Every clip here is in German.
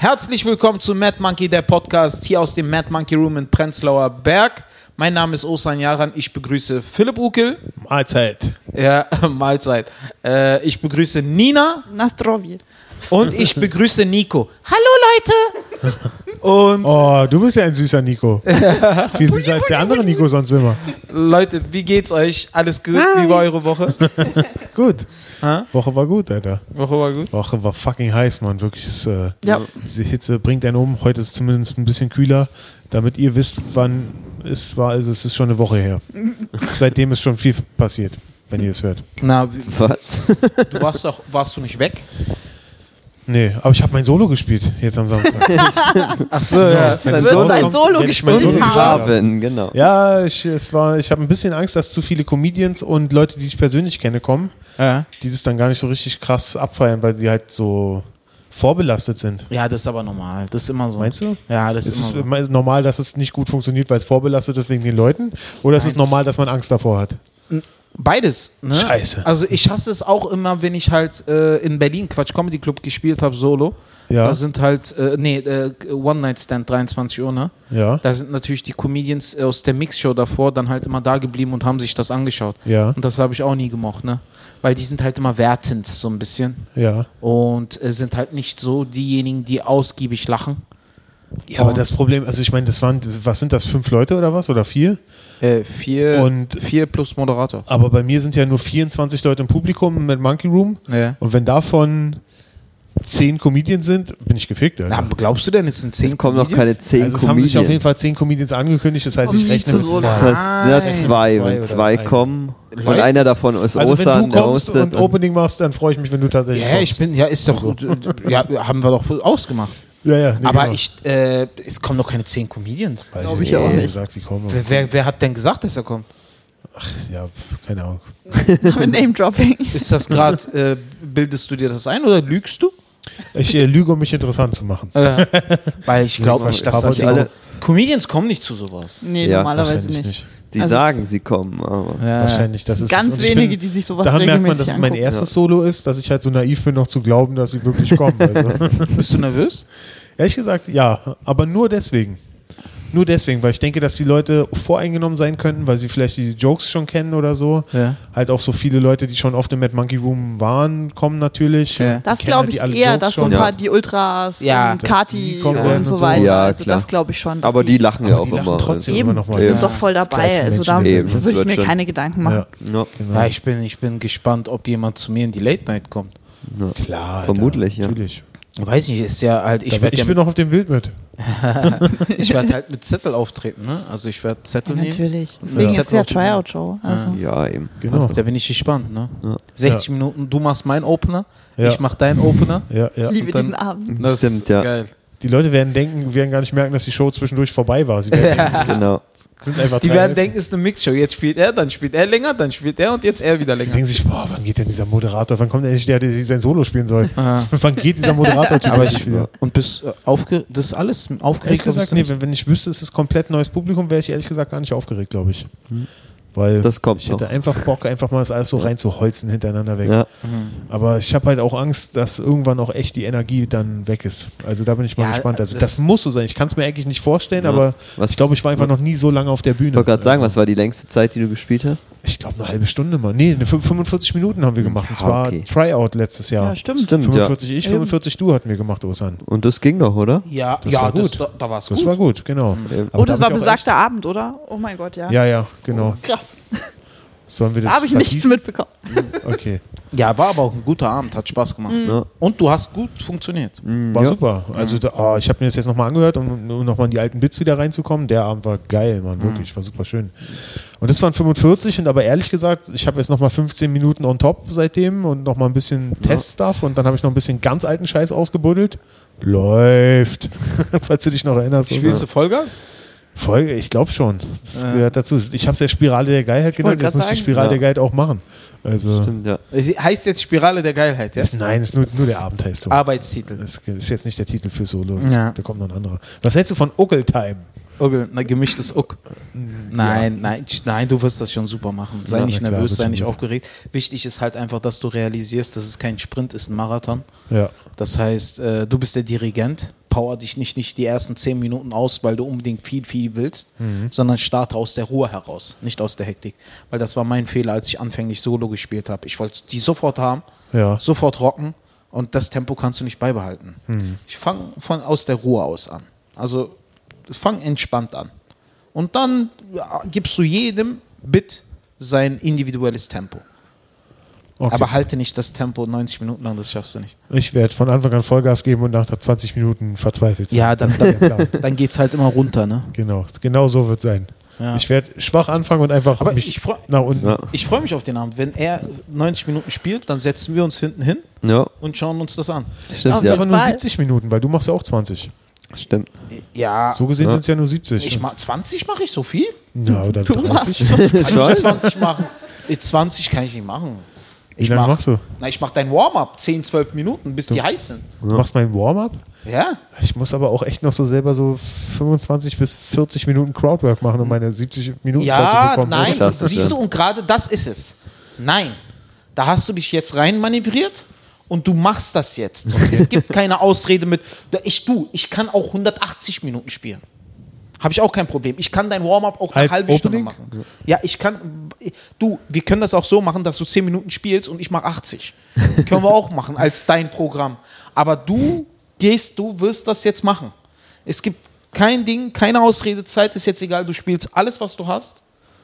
Herzlich willkommen zu Mad Monkey, der Podcast hier aus dem Mad Monkey Room in Prenzlauer Berg. Mein Name ist Osan Jaran. Ich begrüße Philipp Ukel. Mahlzeit. Ja, Mahlzeit. Äh, ich begrüße Nina Nastrovje. und ich begrüße Nico. Hallo Leute! Und Oh, du bist ja ein süßer Nico. Viel süßer als der andere Nico sonst immer. Leute, wie geht's euch? Alles gut? Wie war eure Woche? Gut. Hä? Woche war gut, Alter. Woche war gut. Woche war fucking heiß, Mann. Wirklich. Ist, äh, Ja. Diese Hitze bringt einen um. Heute ist es zumindest ein bisschen kühler, damit ihr wisst, wann es war. Also es ist schon eine Woche her. Seitdem ist schon viel passiert, wenn ihr es hört. Na, wie- Was? du warst doch, warst du nicht weg? Nee, aber ich habe mein Solo gespielt jetzt am Samstag. Ach so, ja. Wenn Dein Solo- gespielt Solo haben. genau. Ja, ich, es war, ich habe ein bisschen Angst, dass zu viele Comedians und Leute, die ich persönlich kenne, kommen, Ja. die das dann gar nicht so richtig krass abfeiern, weil die halt so vorbelastet sind. Ja, das ist aber normal. Das ist immer so. Meinst du? Ja, das Ist ist es immer so. normal, dass es nicht gut funktioniert, weil es vorbelastet ist wegen den Leuten? Oder ist es normal, dass man Angst davor hat? Beides. Ne? Scheiße. Also ich hasse es auch immer, wenn ich halt äh, in Berlin Quatsch Comedy Club gespielt habe, solo. Ja. Da sind halt, äh, nee, äh, One Night Stand, 23 Uhr, ne? Ja. Da sind natürlich die Comedians aus der Mixshow davor dann halt immer da geblieben und haben sich das angeschaut. Ja. Und das habe ich auch nie gemocht, ne? Weil die sind halt immer wertend, so ein bisschen. Ja. Und äh, sind halt nicht so diejenigen, die ausgiebig lachen. Ja, aber Und- das Problem, also ich meine, das waren, was sind das, fünf Leute oder was? Oder vier? Äh, vier, Und- vier plus Moderator. Aber bei mir sind ja nur 24 Leute im Publikum mit Monkey Room. Ja. Und wenn davon zehn Comedians sind, bin ich gefickt. Alter. Na, glaubst du denn, es sind zehn Es kommen noch keine zehn also es haben sich auf jeden. Fall zehn Comedians angekündigt, das heißt, ich rechne mit zwei. Das heißt, ja, Nein. zwei, Zwei wenn zwei drei. kommen und Leute, einer davon ist Also Osan, wenn du kommst hostet. und Opening machst, dann freue ich mich, wenn du tatsächlich Ja, kommst. ich bin, ja, ist doch, ja, haben wir doch ausgemacht. Ja, ja, nee, Aber genau. ich, äh, es kommen doch keine zehn Comedians. Weiß Glaub ich auch nicht. Sagt, sie kommen. Wer, wer, wer hat denn gesagt, dass er kommt? Ja, keine Ahnung. Mit Name-Dropping. Ist das gerade, äh, bildest du dir das ein oder lügst du? Ich äh, lüge, um mich interessant zu machen. Weil ich glaube nicht, dass das die alle- Comedians kommen nicht zu sowas. Nee, Ja, normalerweise Wahrscheinlich nicht. Sie Also sagen, sie kommen, aber. Ja. Wahrscheinlich. Das ist Ganz wenige, bin, die sich sowas Daran merkt man, dass es mein erstes Solo ist, dass ich halt so naiv bin, noch zu glauben, dass sie wirklich kommen. Also, Bist du nervös? ehrlich gesagt, ja. Aber nur deswegen. Nur deswegen, weil ich denke, dass die Leute voreingenommen sein könnten, weil sie vielleicht die Jokes schon kennen oder so. Ja. Halt auch so viele Leute, die schon oft im Mad Monkey Room waren, kommen natürlich. Ja. Das glaube halt ich eher, Jokes dass so ein paar die Ultras Ja, und Kati und so und so. weiter. Ja, also das glaube ich schon. dass Aber die lachen ja auch die lachen immer. trotzdem also. immer Eben, noch mal. die Ja. sind doch voll dabei. Also da Eben, würde ich mir schon. keine Gedanken machen. Ja, Ja. genau. Ja, ich bin, ich bin gespannt, ob jemand zu mir in die Late Night kommt. Klar. Alter, Vermutlich, ja. Natürlich. Weiß nicht, ist ja halt, ich Ich, werde ich ja bin noch auf dem Bild mit. ich werd halt mit Zettel auftreten, ne? Also ich werde Zettel Ja, nehmen. natürlich. Deswegen Ja. ist ja Tryout-Show. Also. Ja, eben. Genau. Da bin ich gespannt, ne? Ja. 60 Minuten, du machst meinen Opener, Ja. ich mach deinen Opener. Ja, ja. Ich liebe dann- diesen Abend. Das Stimmt, ist ja. geil. Die Leute werden denken, werden gar nicht merken, dass die Show zwischendurch vorbei war. Sie werden denken, Genau. es sind einfach Die werden Hälften. denken, es ist eine Mixshow. Jetzt spielt er, dann spielt er länger, dann spielt er und jetzt er wieder Die länger. denken sich, boah, wann geht denn dieser Moderator? Wann kommt endlich der, der sein Solo spielen soll? Wann geht dieser Moderator-Typ Aber ich, wieder? und bist äh, aufgeregt, das ist alles Ehrlich aufgeregt? gesagt, bist du nee, wenn, wenn ich wüsste, es ist komplett neues Publikum, wäre ich ehrlich gesagt gar nicht aufgeregt, glaube ich. Weil Das kommt ich hätte noch. einfach Bock, einfach mal das alles so reinzuholzen hintereinander weg. Ja. Aber ich habe halt auch Angst, dass irgendwann auch echt die Energie dann weg ist. Also da bin ich mal Ja, gespannt. Also das- das, muss so sein. Ich kann es mir eigentlich nicht vorstellen, Ja. aber Was- ich glaube, ich war einfach noch nie so lange auf der Bühne. Ich wollte gerade sagen, also, was war die längste Zeit, die du gespielt hast? Ich glaube, eine halbe Stunde mal. Nee, eine fünf- 45 Minuten haben wir gemacht. Und zwar okay. Tryout letztes Jahr. Ja, stimmt. Stimmt, ja. 45 ich, 45 du hatten wir gemacht, Osan. Und das ging doch, oder? Ja, Das ja war das, gut. da, da war es Das gut. war gut, genau. Oh, da das war besagter Abend, oder? Oh mein Gott, ja. Ja, ja, genau. Krass. Sollen wir das Da habe ich nichts vertiefen? mitbekommen. Okay. Ja, war aber auch ein guter Abend, hat Spaß gemacht. Ja. Und du hast gut funktioniert. War Ja. super. Also da, ah, ich habe mir das jetzt nochmal angehört, um, um nochmal in die alten Bits wieder reinzukommen. Der Abend war geil, Mann, wirklich, war super schön. Und das waren 45 und aber ehrlich gesagt, ich habe jetzt nochmal 15 Minuten on top seitdem und nochmal ein bisschen Teststuff und dann habe ich noch ein bisschen ganz alten Scheiß ausgebuddelt. Läuft. Falls du dich noch erinnerst. Spielst du Vollgas? Folge, ich glaube schon. Das Ja. gehört dazu. Ich habe es ja Spirale der Geilheit genannt, jetzt muss ich die. Spirale Ja. der Geilheit auch machen. Also, Stimmt, ja. Heißt jetzt Spirale der Geilheit, ja? das, nein, ist nur, nur der Abend heißt so. Arbeitstitel. Das ist jetzt nicht der Titel für Solo, Ja. da kommt noch ein anderer. Was hältst du von Uckeltime? Okay, na, gemischtes Uck. Nein, nein, nein, du wirst das schon super machen. Sei Ja, nicht klar, nervös, sei nicht aufgeregt. Wichtig ist halt einfach, dass du realisierst, dass es kein Sprint ist, ein Marathon. Ja. Das heißt, äh, du bist der Dirigent. power dich nicht, nicht die ersten zehn Minuten aus, weil du unbedingt viel, viel willst, Mhm. sondern starte aus der Ruhe heraus, nicht aus der Hektik. Weil das war mein Fehler, als ich anfänglich Solo gespielt habe. Ich wollte die sofort haben, Ja. sofort rocken und das Tempo kannst du nicht beibehalten. Mhm. Ich fange von aus der Ruhe aus an. Also fang entspannt an. Und dann gibst du jedem Bit sein individuelles Tempo. Okay. Aber halte nicht das Tempo 90 Minuten lang, das schaffst du nicht. ich werde von Anfang an Vollgas geben und nach 20 Minuten verzweifelt sein. Ja, dann, der Plan. dann geht es halt immer runter, ne? Genau, genau so wird sein. Ja. Ich werde schwach anfangen und einfach Aber mich ich freu- nach unten. Ja. Ich freue mich auf den Abend. Wenn er 90 Minuten spielt, dann setzen wir uns hinten hin Ja, und schauen uns das an. Auf Ja, Aber nur Fall. 70 Minuten, weil du machst ja auch 20. stimmt. Ja, So gesehen Ja. sind es ja nur 70. ich mach, 20 mache ich so viel? Na, oder Du 30. Kann ich Schon? 20 machen? Eh, 20 kann ich nicht machen. Wie Ich lange mach- machst du? Na, ich mache dein Warm-up 10, 12 Minuten, bis die heiß sind. Du machst mein Warm-up? Ja? Ich muss aber auch echt noch so selber so 25 bis 40 Minuten Crowdwork machen, um meine 70 Minuten Ja, zu bekommen. nein, Das siehst du, und gerade das ist es. Nein, da hast du dich jetzt rein manövriert und du machst das jetzt. Es gibt keine Ausrede mit, ich du, ich kann auch 180 Minuten spielen. Habe ich auch kein Problem. Ich kann dein Warm-up auch eine Als halbe Stunde machen. Ja, ich kann. Du, wir können das auch so machen, dass du 10 Minuten spielst und ich mache 80. können wir auch machen als dein Programm. Aber du gehst, du wirst das jetzt machen. Es gibt kein Ding, keine Ausredezeit, ist jetzt egal, du spielst alles, was du hast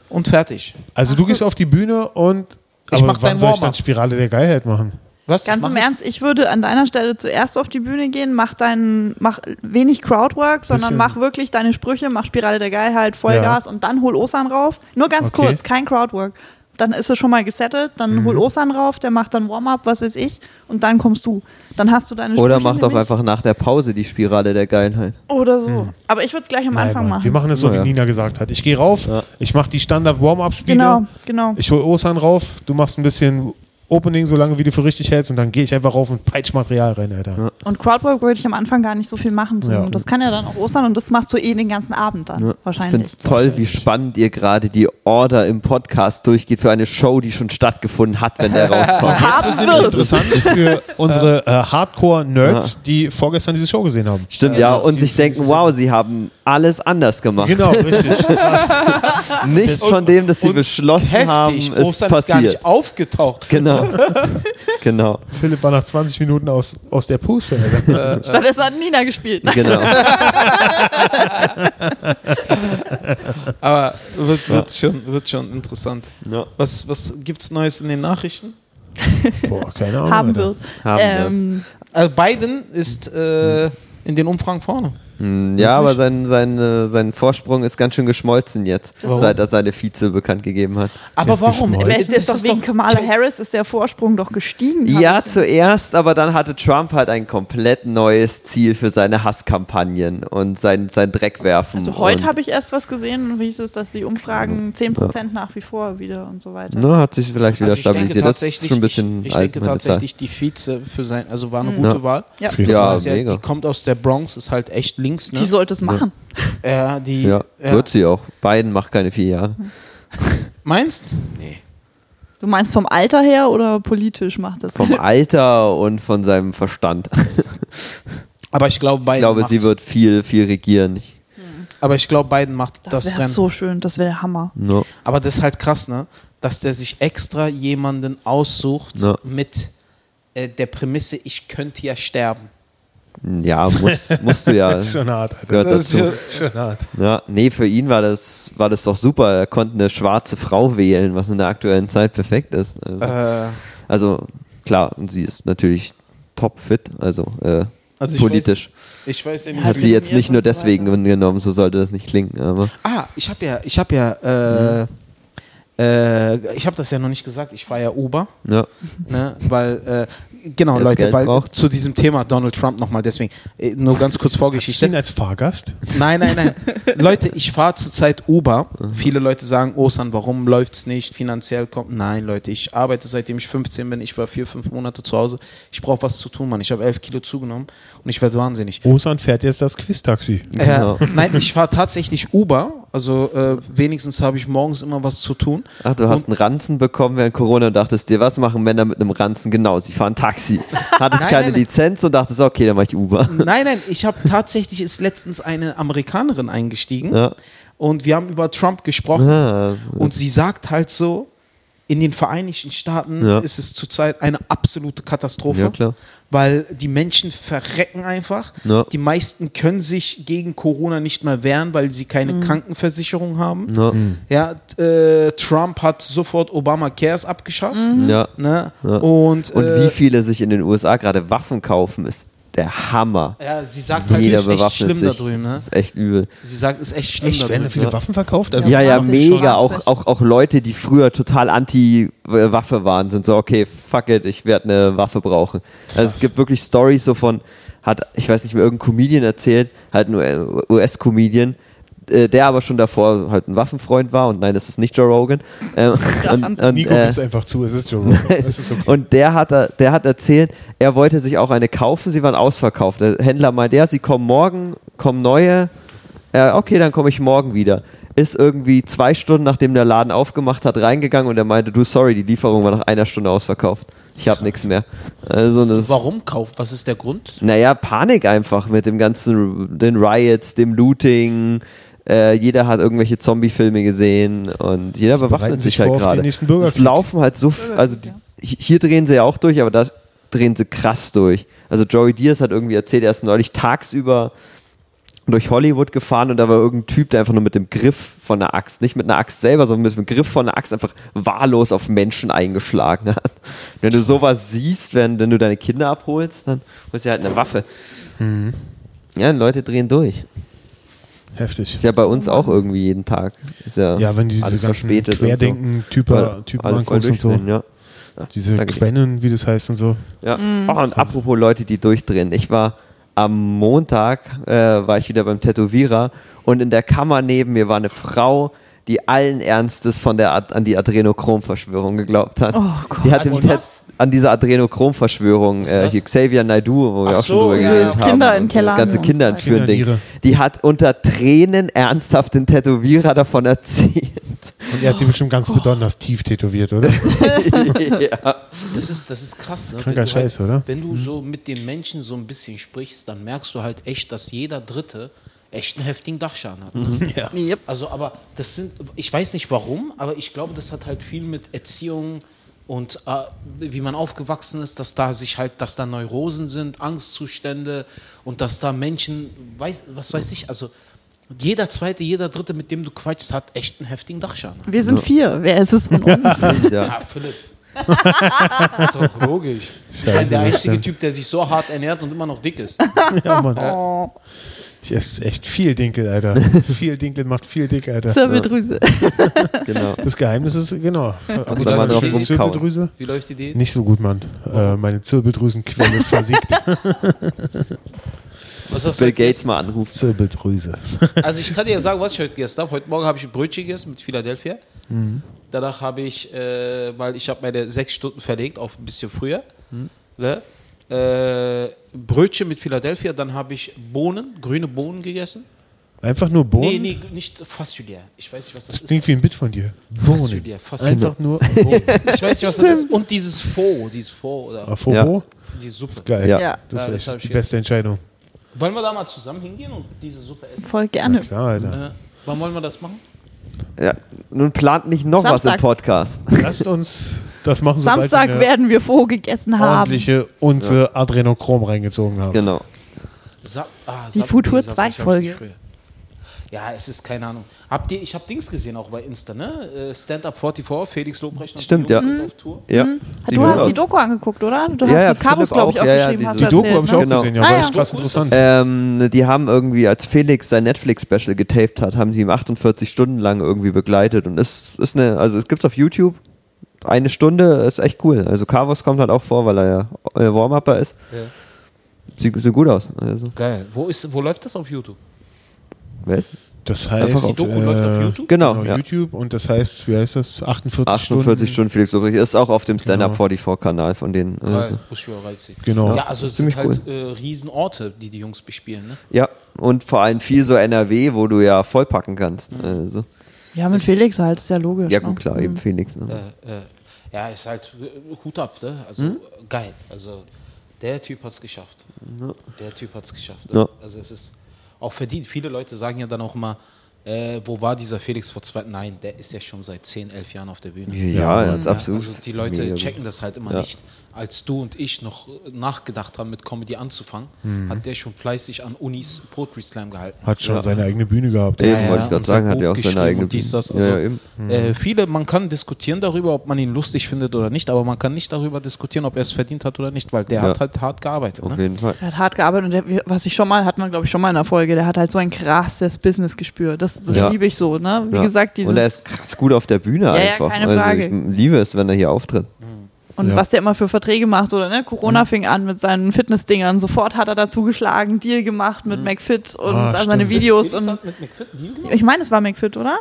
und fertig. Also du gehst auf die Bühne und Ich aber mach wann dein soll ich dann Warm-up. Spirale der Geilheit machen? Was? Ganz im Ernst, ich würde an deiner Stelle zuerst auf die Bühne gehen, mach dein, mach wenig Crowdwork, sondern Bisschen- mach wirklich deine Sprüche, mach Spirale der Geilheit, Vollgas und dann hol Osan rauf. Nur ganz Okay. kurz, kein Crowdwork. Dann ist es schon mal gesettelt, dann Mhm. hol Osan rauf, der macht dann Warm-up, was weiß ich, und dann kommst du. Dann hast du deine Oder Sprüche mach doch einfach nach der Pause die Spirale der Geilheit. Oder so. Aber ich würde es gleich am Nein, Anfang Mann, machen. Wir machen es so, Ja. wie Nina gesagt hat. Ich gehe rauf, Ja. ich mache die Standard-Warm-Up-Spiele. Genau, genau. Ich hole Osan rauf, du machst ein bisschen Opening, solange wie du für richtig hältst, und dann gehe ich einfach rauf und peitsch Material rein, Alter. Ja. Und Crowdwork würde ich am Anfang gar nicht so viel machen. So. Ja. Und das kann ja dann auch Ostern und das machst du eh den ganzen Abend dann. Ja. Ich Wahrscheinlich. finde es toll, wie spannend ihr gerade die Order im Podcast durchgeht für eine Show, die schon stattgefunden hat, wenn der rauskommt. Haben wird. Interessant für unsere äh, Hardcore-Nerds, die vorgestern diese Show gesehen haben. Stimmt, ja, und sich denken, wow, sie haben alles anders gemacht. Genau, richtig. Nichts von dem, das sie und beschlossen haben, Heftig, ist Ostern ist gar passiert. nicht aufgetaucht. Genau. genau. Philipp war nach 20 Minuten aus, aus der Puste. Alter. Stattdessen hat Nina gespielt. Genau. Aber wird, wird, schon, wird schon interessant. Ja. Was, was gibt's Neues in den Nachrichten? Boah, keine Ahnung. Haben wird. Haben ähm, Also Biden ist äh, in den Umfragen vorne. Hm, Ja, aber sein, sein, äh, sein Vorsprung ist ganz schön geschmolzen jetzt, Warum? seit er seine Vize bekannt gegeben hat. Aber warum? Letztens ist doch wegen Kamala Harris ist der Vorsprung doch gestiegen. Ja, zuerst, aber dann hatte Trump halt ein komplett neues Ziel für seine Hasskampagnen und sein, sein Dreckwerfen. Also heute habe ich erst was gesehen und wie hieß es, dass die Umfragen 10% nach wie vor wieder und so weiter. Ne, hat sich vielleicht wieder Also ich denke stabilisiert. Das ist tatsächlich- schon ein bisschen Ich, ich denke tatsächlich, die Vize für sein, also war eine Mhm. gute Ja. Wahl. Ja. Ja, Das ja, mega. die kommt aus der Bronx, ist halt echt links, ne? Die sollte es machen. ja, die, Ja, ja. wird sie auch. Biden macht keine vier Jahre. Meinst? Nee. Du meinst vom Alter her oder politisch macht das? Vom Alter und von seinem Verstand. Aber ich glaube, Biden Ich glaube, sie wird viel, viel regieren. Ich, Aber ich glaube, Biden macht das, das wäre Rennen. so schön, das wäre der Hammer. no. Aber das ist halt krass, ne? Dass der sich extra jemanden aussucht Ja. mit äh, der Prämisse, ich könnte ja sterben. Ja, muss, musst du ja. Das ist schon hart, Alter. Gehört Das ist ist schon hart. Ja, nee, für ihn war das, war das doch super. Er konnte eine schwarze Frau wählen, was in der aktuellen Zeit perfekt ist. Also, Äh, also klar, und sie ist natürlich topfit, also, äh, Also ich politisch. ich weiß nicht, Hat sie jetzt nicht nur deswegen weiter. genommen, so sollte das nicht klingen. Aber Ah, ich habe ja, ich habe ja, äh, äh, ich habe das ja noch nicht gesagt. Ich fahre ja Uber, ja, ne? Weil äh, genau, das Leute, weil zu diesem Thema Donald Trump nochmal. Deswegen äh, nur ganz kurz Hast du Vorgeschichte. ihn als Fahrgast? Nein, nein, nein. Leute, ich fahre zurzeit Uber. Mhm. Viele Leute sagen, Osan, warum läuft's nicht? Finanziell kommt. Nein, Leute, ich arbeite seitdem ich 15 bin. Ich war vier, fünf Monate zu Hause. Ich brauche was zu tun, Mann. Ich habe elf Kilo zugenommen und ich werde wahnsinnig. Osan fährt jetzt das Quiz-Taxi. Genau. Äh, nein, ich fahre tatsächlich Uber Also äh, wenigstens habe ich morgens immer was zu tun. Ach, du hast einen Ranzen bekommen während Corona und dachtest dir, was machen Männer mit einem Ranzen? Genau, sie fahren Taxi. Hattest Nein, keine nein. Lizenz und dachtest, okay, dann mach ich Uber. Nein, nein, ich habe tatsächlich ist letztens eine Amerikanerin eingestiegen Ja. und wir haben über Trump gesprochen Ah, und sie sagt halt so, in den Vereinigten Staaten Ja. ist es zurzeit eine absolute Katastrophe, Ja, klar. weil die Menschen verrecken einfach. Ja. Die meisten können sich gegen Corona nicht mehr wehren, weil sie keine Krankenversicherung haben. ja, Ja, t- äh, Trump hat sofort Obama Cares abgeschafft. ja. Ne? Ja. Und, Und äh, wie viele sich in den USA gerade Waffen kaufen, ist der Hammer. Ja, sie sagt halt, Jeder ist echt bewaffnet schlimm da sich. drüben. Ne? Das ist echt übel. Sie sagt, ist echt schlimm Echt, da werden drüben. viele Waffen verkauft? Also Ja, ja, das ist schon mega. Auch, krass. auch, auch Leute, die früher total anti-Waffe waren, sind so, okay, fuck it, ich werde eine Waffe brauchen. Also es gibt wirklich Stories so von, hat, ich weiß nicht mehr, irgendein Comedian erzählt, halt nur US-Comedian, äh, der aber schon davor halt ein Waffenfreund war und nein, das ist nicht Joe Rogan. Ähm, und, und, Nico äh, gibt es einfach zu, es ist Joe Rogan. Ist okay. und der hat, der hat erzählt, er wollte sich auch eine kaufen, sie waren ausverkauft. Der Händler meinte, ja, sie kommen morgen, kommen neue. Ja, okay, dann komme ich morgen wieder. Ist irgendwie zwei Stunden, nachdem der Laden aufgemacht hat, reingegangen und er meinte, du, sorry, die Lieferung war nach einer Stunde ausverkauft. Ich habe nichts mehr. Also das, Warum kauft? Was ist der Grund? Naja, Panik einfach mit dem ganzen, den Riots, dem Looting. Äh, jeder hat irgendwelche Zombie-Filme gesehen und jeder bewaffnet sich sich halt gerade. Es laufen halt so, also die, hi- hier drehen sie ja auch durch, aber da drehen sie krass durch. Also Joey Diaz hat irgendwie erzählt, er ist neulich tagsüber durch Hollywood gefahren und da war irgendein Typ, der einfach nur mit dem Griff von der Axt, nicht mit einer Axt selber, sondern mit dem Griff von der Axt einfach wahllos auf Menschen eingeschlagen hat. Wenn du sowas siehst, wenn, wenn du deine Kinder abholst, dann holst du halt eine Waffe. Ja, Leute drehen durch. Heftig. Ist ja bei uns auch irgendwie jeden Tag. Ist ja, Ja, wenn diese ganzen so. Querdenken-Typen Weil Typen anguckst und so. ja. Diese Danke dir. Quennen, wie das heißt und so. Ja. Oh, und apropos Leute, die durchdrehen. Ich war am Montag, äh, war ich wieder beim Tätowierer und in der Kammer neben mir war eine Frau, die allen Ernstes von der Ad an die Adrenochrom-Verschwörung geglaubt hat. Oh Gott. Die hat die Tat-? An dieser Adrenochrom-Verschwörung, äh, hier Xavier Naidu, wo wir Ach auch schon so, drüber ja, geredet ja. haben. Kinder in und Kellern Das ganze und so Kinderentführen-Ding. Kinderniere. Die hat unter Tränen ernsthaft den Tätowierer davon erzählt. Und er hat sie bestimmt ganz besonders tief tätowiert, oder? ja. Das ist, das ist krass. Ne? Kranker Wenn du Scheiß, halt, oder? Wenn du so mit den Menschen so ein bisschen sprichst, dann merkst du halt echt, dass jeder Dritte echt einen heftigen Dachschaden hat. Ne? Ja. Also, aber das sind, ich weiß nicht warum, aber ich glaube, das hat halt viel mit Erziehung und äh, wie man aufgewachsen ist, dass da sich halt, dass da Neurosen sind, Angstzustände und dass da Menschen, weiß, was weiß ich, also jeder zweite, jeder dritte, mit dem du quatschst, hat echt einen heftigen Dachschaden. Wir sind vier. Wer ist es von uns? ja. Ja, Philipp. das ist doch logisch. Ich bin Scheiße, der einzige. Typ, der sich so hart ernährt und immer noch dick ist. Ja, Mann. Oh, Ich esse echt viel Dinkel, Alter. viel Dinkel macht viel dick, Alter. Zirbeldrüse. Genau. Das Geheimnis ist, genau. Soll man zu drauf. Zirbeldrüse. Wie läuft die Diät? Nicht so gut, Mann. Äh, meine Zirbeldrüsenquelle ist versiegt. Was hast du Bill Gates mal anrufen. Zirbeldrüse. Also ich kann dir ja sagen, was ich heute gegessen habe. Heute Morgen habe ich ein Brötchen gegessen mit Philadelphia. Danach habe ich, äh, weil ich habe meine sechs Stunden verlegt auf ein bisschen früher, ne? Äh, Brötchen mit Philadelphia. Dann habe ich Bohnen, grüne Bohnen gegessen. Einfach nur Bohnen. Nee, nee, nicht Fassulier. Ich weiß nicht, was das ist. Klingt wie ein Bit von dir. Bohnen. Fassulier, Fassulier. Einfach nur Bohnen. Ich weiß nicht, was das ist. Und dieses Faux, dieses Faux oder Ah, Fobo? die Suppe. Geil. Ja. Ja, Das Ja, das ist hab echt ich die beste Entscheidung. Wollen wir da mal zusammen hingehen und diese Suppe essen? voll gerne. Klar, Alter. Äh, wann wollen wir das machen? Ja. Nun plant nicht noch was im Samstag. Podcast. Lasst uns das machen, Samstag wir werden wir Faux gegessen haben. ordentliche Unze Adrenochrom reingezogen haben. Genau. Sa ah, Die Futur nee, Sab- 2 ich hab's Folge. Ja, es ist keine Ahnung. Habt ihr, ich habe Dings gesehen auch bei Insta, ne? Stand Up 44, Felix Lobrecht. Stimmt, ja. Tour. Ja. Du hast aus. die Doku angeguckt, oder? Du Ja, hast ja, mit Cabos, Philipp glaube ich, auch. auch Ja, ja, geschrieben. du Die Doku habe ich auch ne? Genau. gesehen, ja. Ah, War ja. krass interessant. Ähm, die haben irgendwie, als Felix sein Netflix-Special getaped hat, haben sie ihm 48 Stunden lang irgendwie begleitet. Und es ist eine, also es gibt's auf YouTube. Eine Stunde ist echt cool. Also Carvos kommt halt auch vor, weil er ja äh, Warm-Upper ist. Ja. Sieht, sieht gut aus. Also, Geil. Wo, ist, wo läuft das auf YouTube? Wer ist? Das Einfach heißt, auf- Die Doku läuft auf YouTube? Genau, Genau, ja. YouTube und das heißt, wie heißt das? 48, 48 Stunden Felix Lobrecht ist auch auf dem Stand-Up Genau. 44 Kanal von denen. Also, Genau. Ja, also es sind halt äh, Riesenorte, die die Jungs bespielen. Ne? ja, und vor allem viel so NRW, wo du ja vollpacken kannst. Also, Ja, mit Felix halt, ist ja logisch. ja ne? gut, klar, eben Felix. Ne? Äh, äh, ja, ist halt äh, Hut ab, ne? Also äh, geil. Also der Typ hat es geschafft. Der Typ hat es geschafft. Ne? Ja. Also es ist auch verdient. Viele Leute sagen ja dann auch immer, äh, wo war dieser Felix vor zwei? Nein, der ist ja schon seit 10, 11 Jahren auf der Bühne. Ja, hat's Ja, absolut. Also die Leute checken das halt immer Ja. nicht. Als du und ich noch nachgedacht haben, mit Comedy anzufangen, Mhm. hat der schon fleißig an Unis Poetry Slam gehalten. Hat schon seine eigene Bühne gehabt. Eben, Ja, ja, wollte ich gerade sagen, hat er auch seine eigene. Ja, Also, ja, eben. äh, viele, man kann diskutieren darüber, ob man ihn lustig findet oder nicht, aber man kann nicht darüber diskutieren, ob er es verdient hat oder nicht, weil der Ja. hat halt hart gearbeitet. Auf Ne? jeden Fall. Er hat hart gearbeitet und der, was ich schon mal, hat man glaube ich schon mal in der Folge, der hat halt so ein krasses Business gespürt. Das, das Ja. liebe ich so, ne? Wie Ja. gesagt, dieses. und er ist krass gut auf der Bühne ja, einfach. keine also Frage. ich liebe es, wenn er hier auftritt. Und Ja. was der immer für Verträge macht, oder ne? Corona fing an mit seinen Fitnessdingern. Sofort hat er dazu geschlagen, Deal gemacht mit McFit und Ah, da seine. Videos. Und mit McFit einen Deal gemacht? ich meine, es war McFit, oder?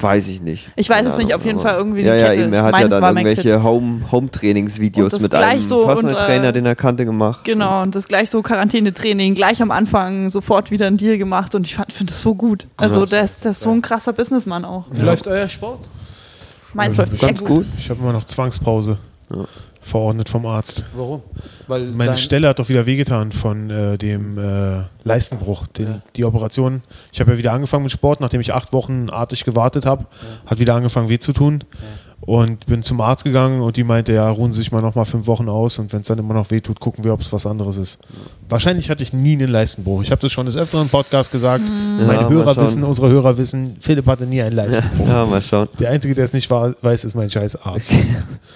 Weiß ich nicht. Ich weiß Keine es nicht, Ahnung, auf jeden Fall irgendwie Ja, eine ja, Kette. eben. Er hat ja dann irgendwelche Home- Home-Trainingsvideos das mit einem so Personal und, äh, Trainer, den er kannte, gemacht. Genau, und das gleich so Quarantänetraining, gleich am Anfang sofort wieder einen Deal gemacht und ich finde das so gut. Also der ist, der ist so ein krasser Businessmann auch. Wie läuft euer Sport? Meins läuft sehr Ganz gut. gut. Ich habe immer noch Zwangspause. Verordnet vom Arzt. Warum? Weil Meine Stelle hat doch wieder wehgetan von äh, dem äh, Leistenbruch, den, die Operation. Ich habe ja wieder angefangen mit Sport, nachdem ich acht Wochen artig gewartet habe, hat wieder angefangen weh zu tun. Und bin zum Arzt gegangen und die meinte, ja, ruhen Sie sich mal noch mal fünf Wochen aus und wenn es dann immer noch weh tut, gucken wir, ob es was anderes ist. Wahrscheinlich hatte ich nie einen Leistenbruch. Ich habe das schon des öfteren im Podcast gesagt. Meine Ja, Hörer wissen, unsere Hörer wissen, Philipp hatte nie einen Leistenbruch. Ja, mal schauen. Der Einzige, der es nicht weiß, ist mein scheiß Arzt.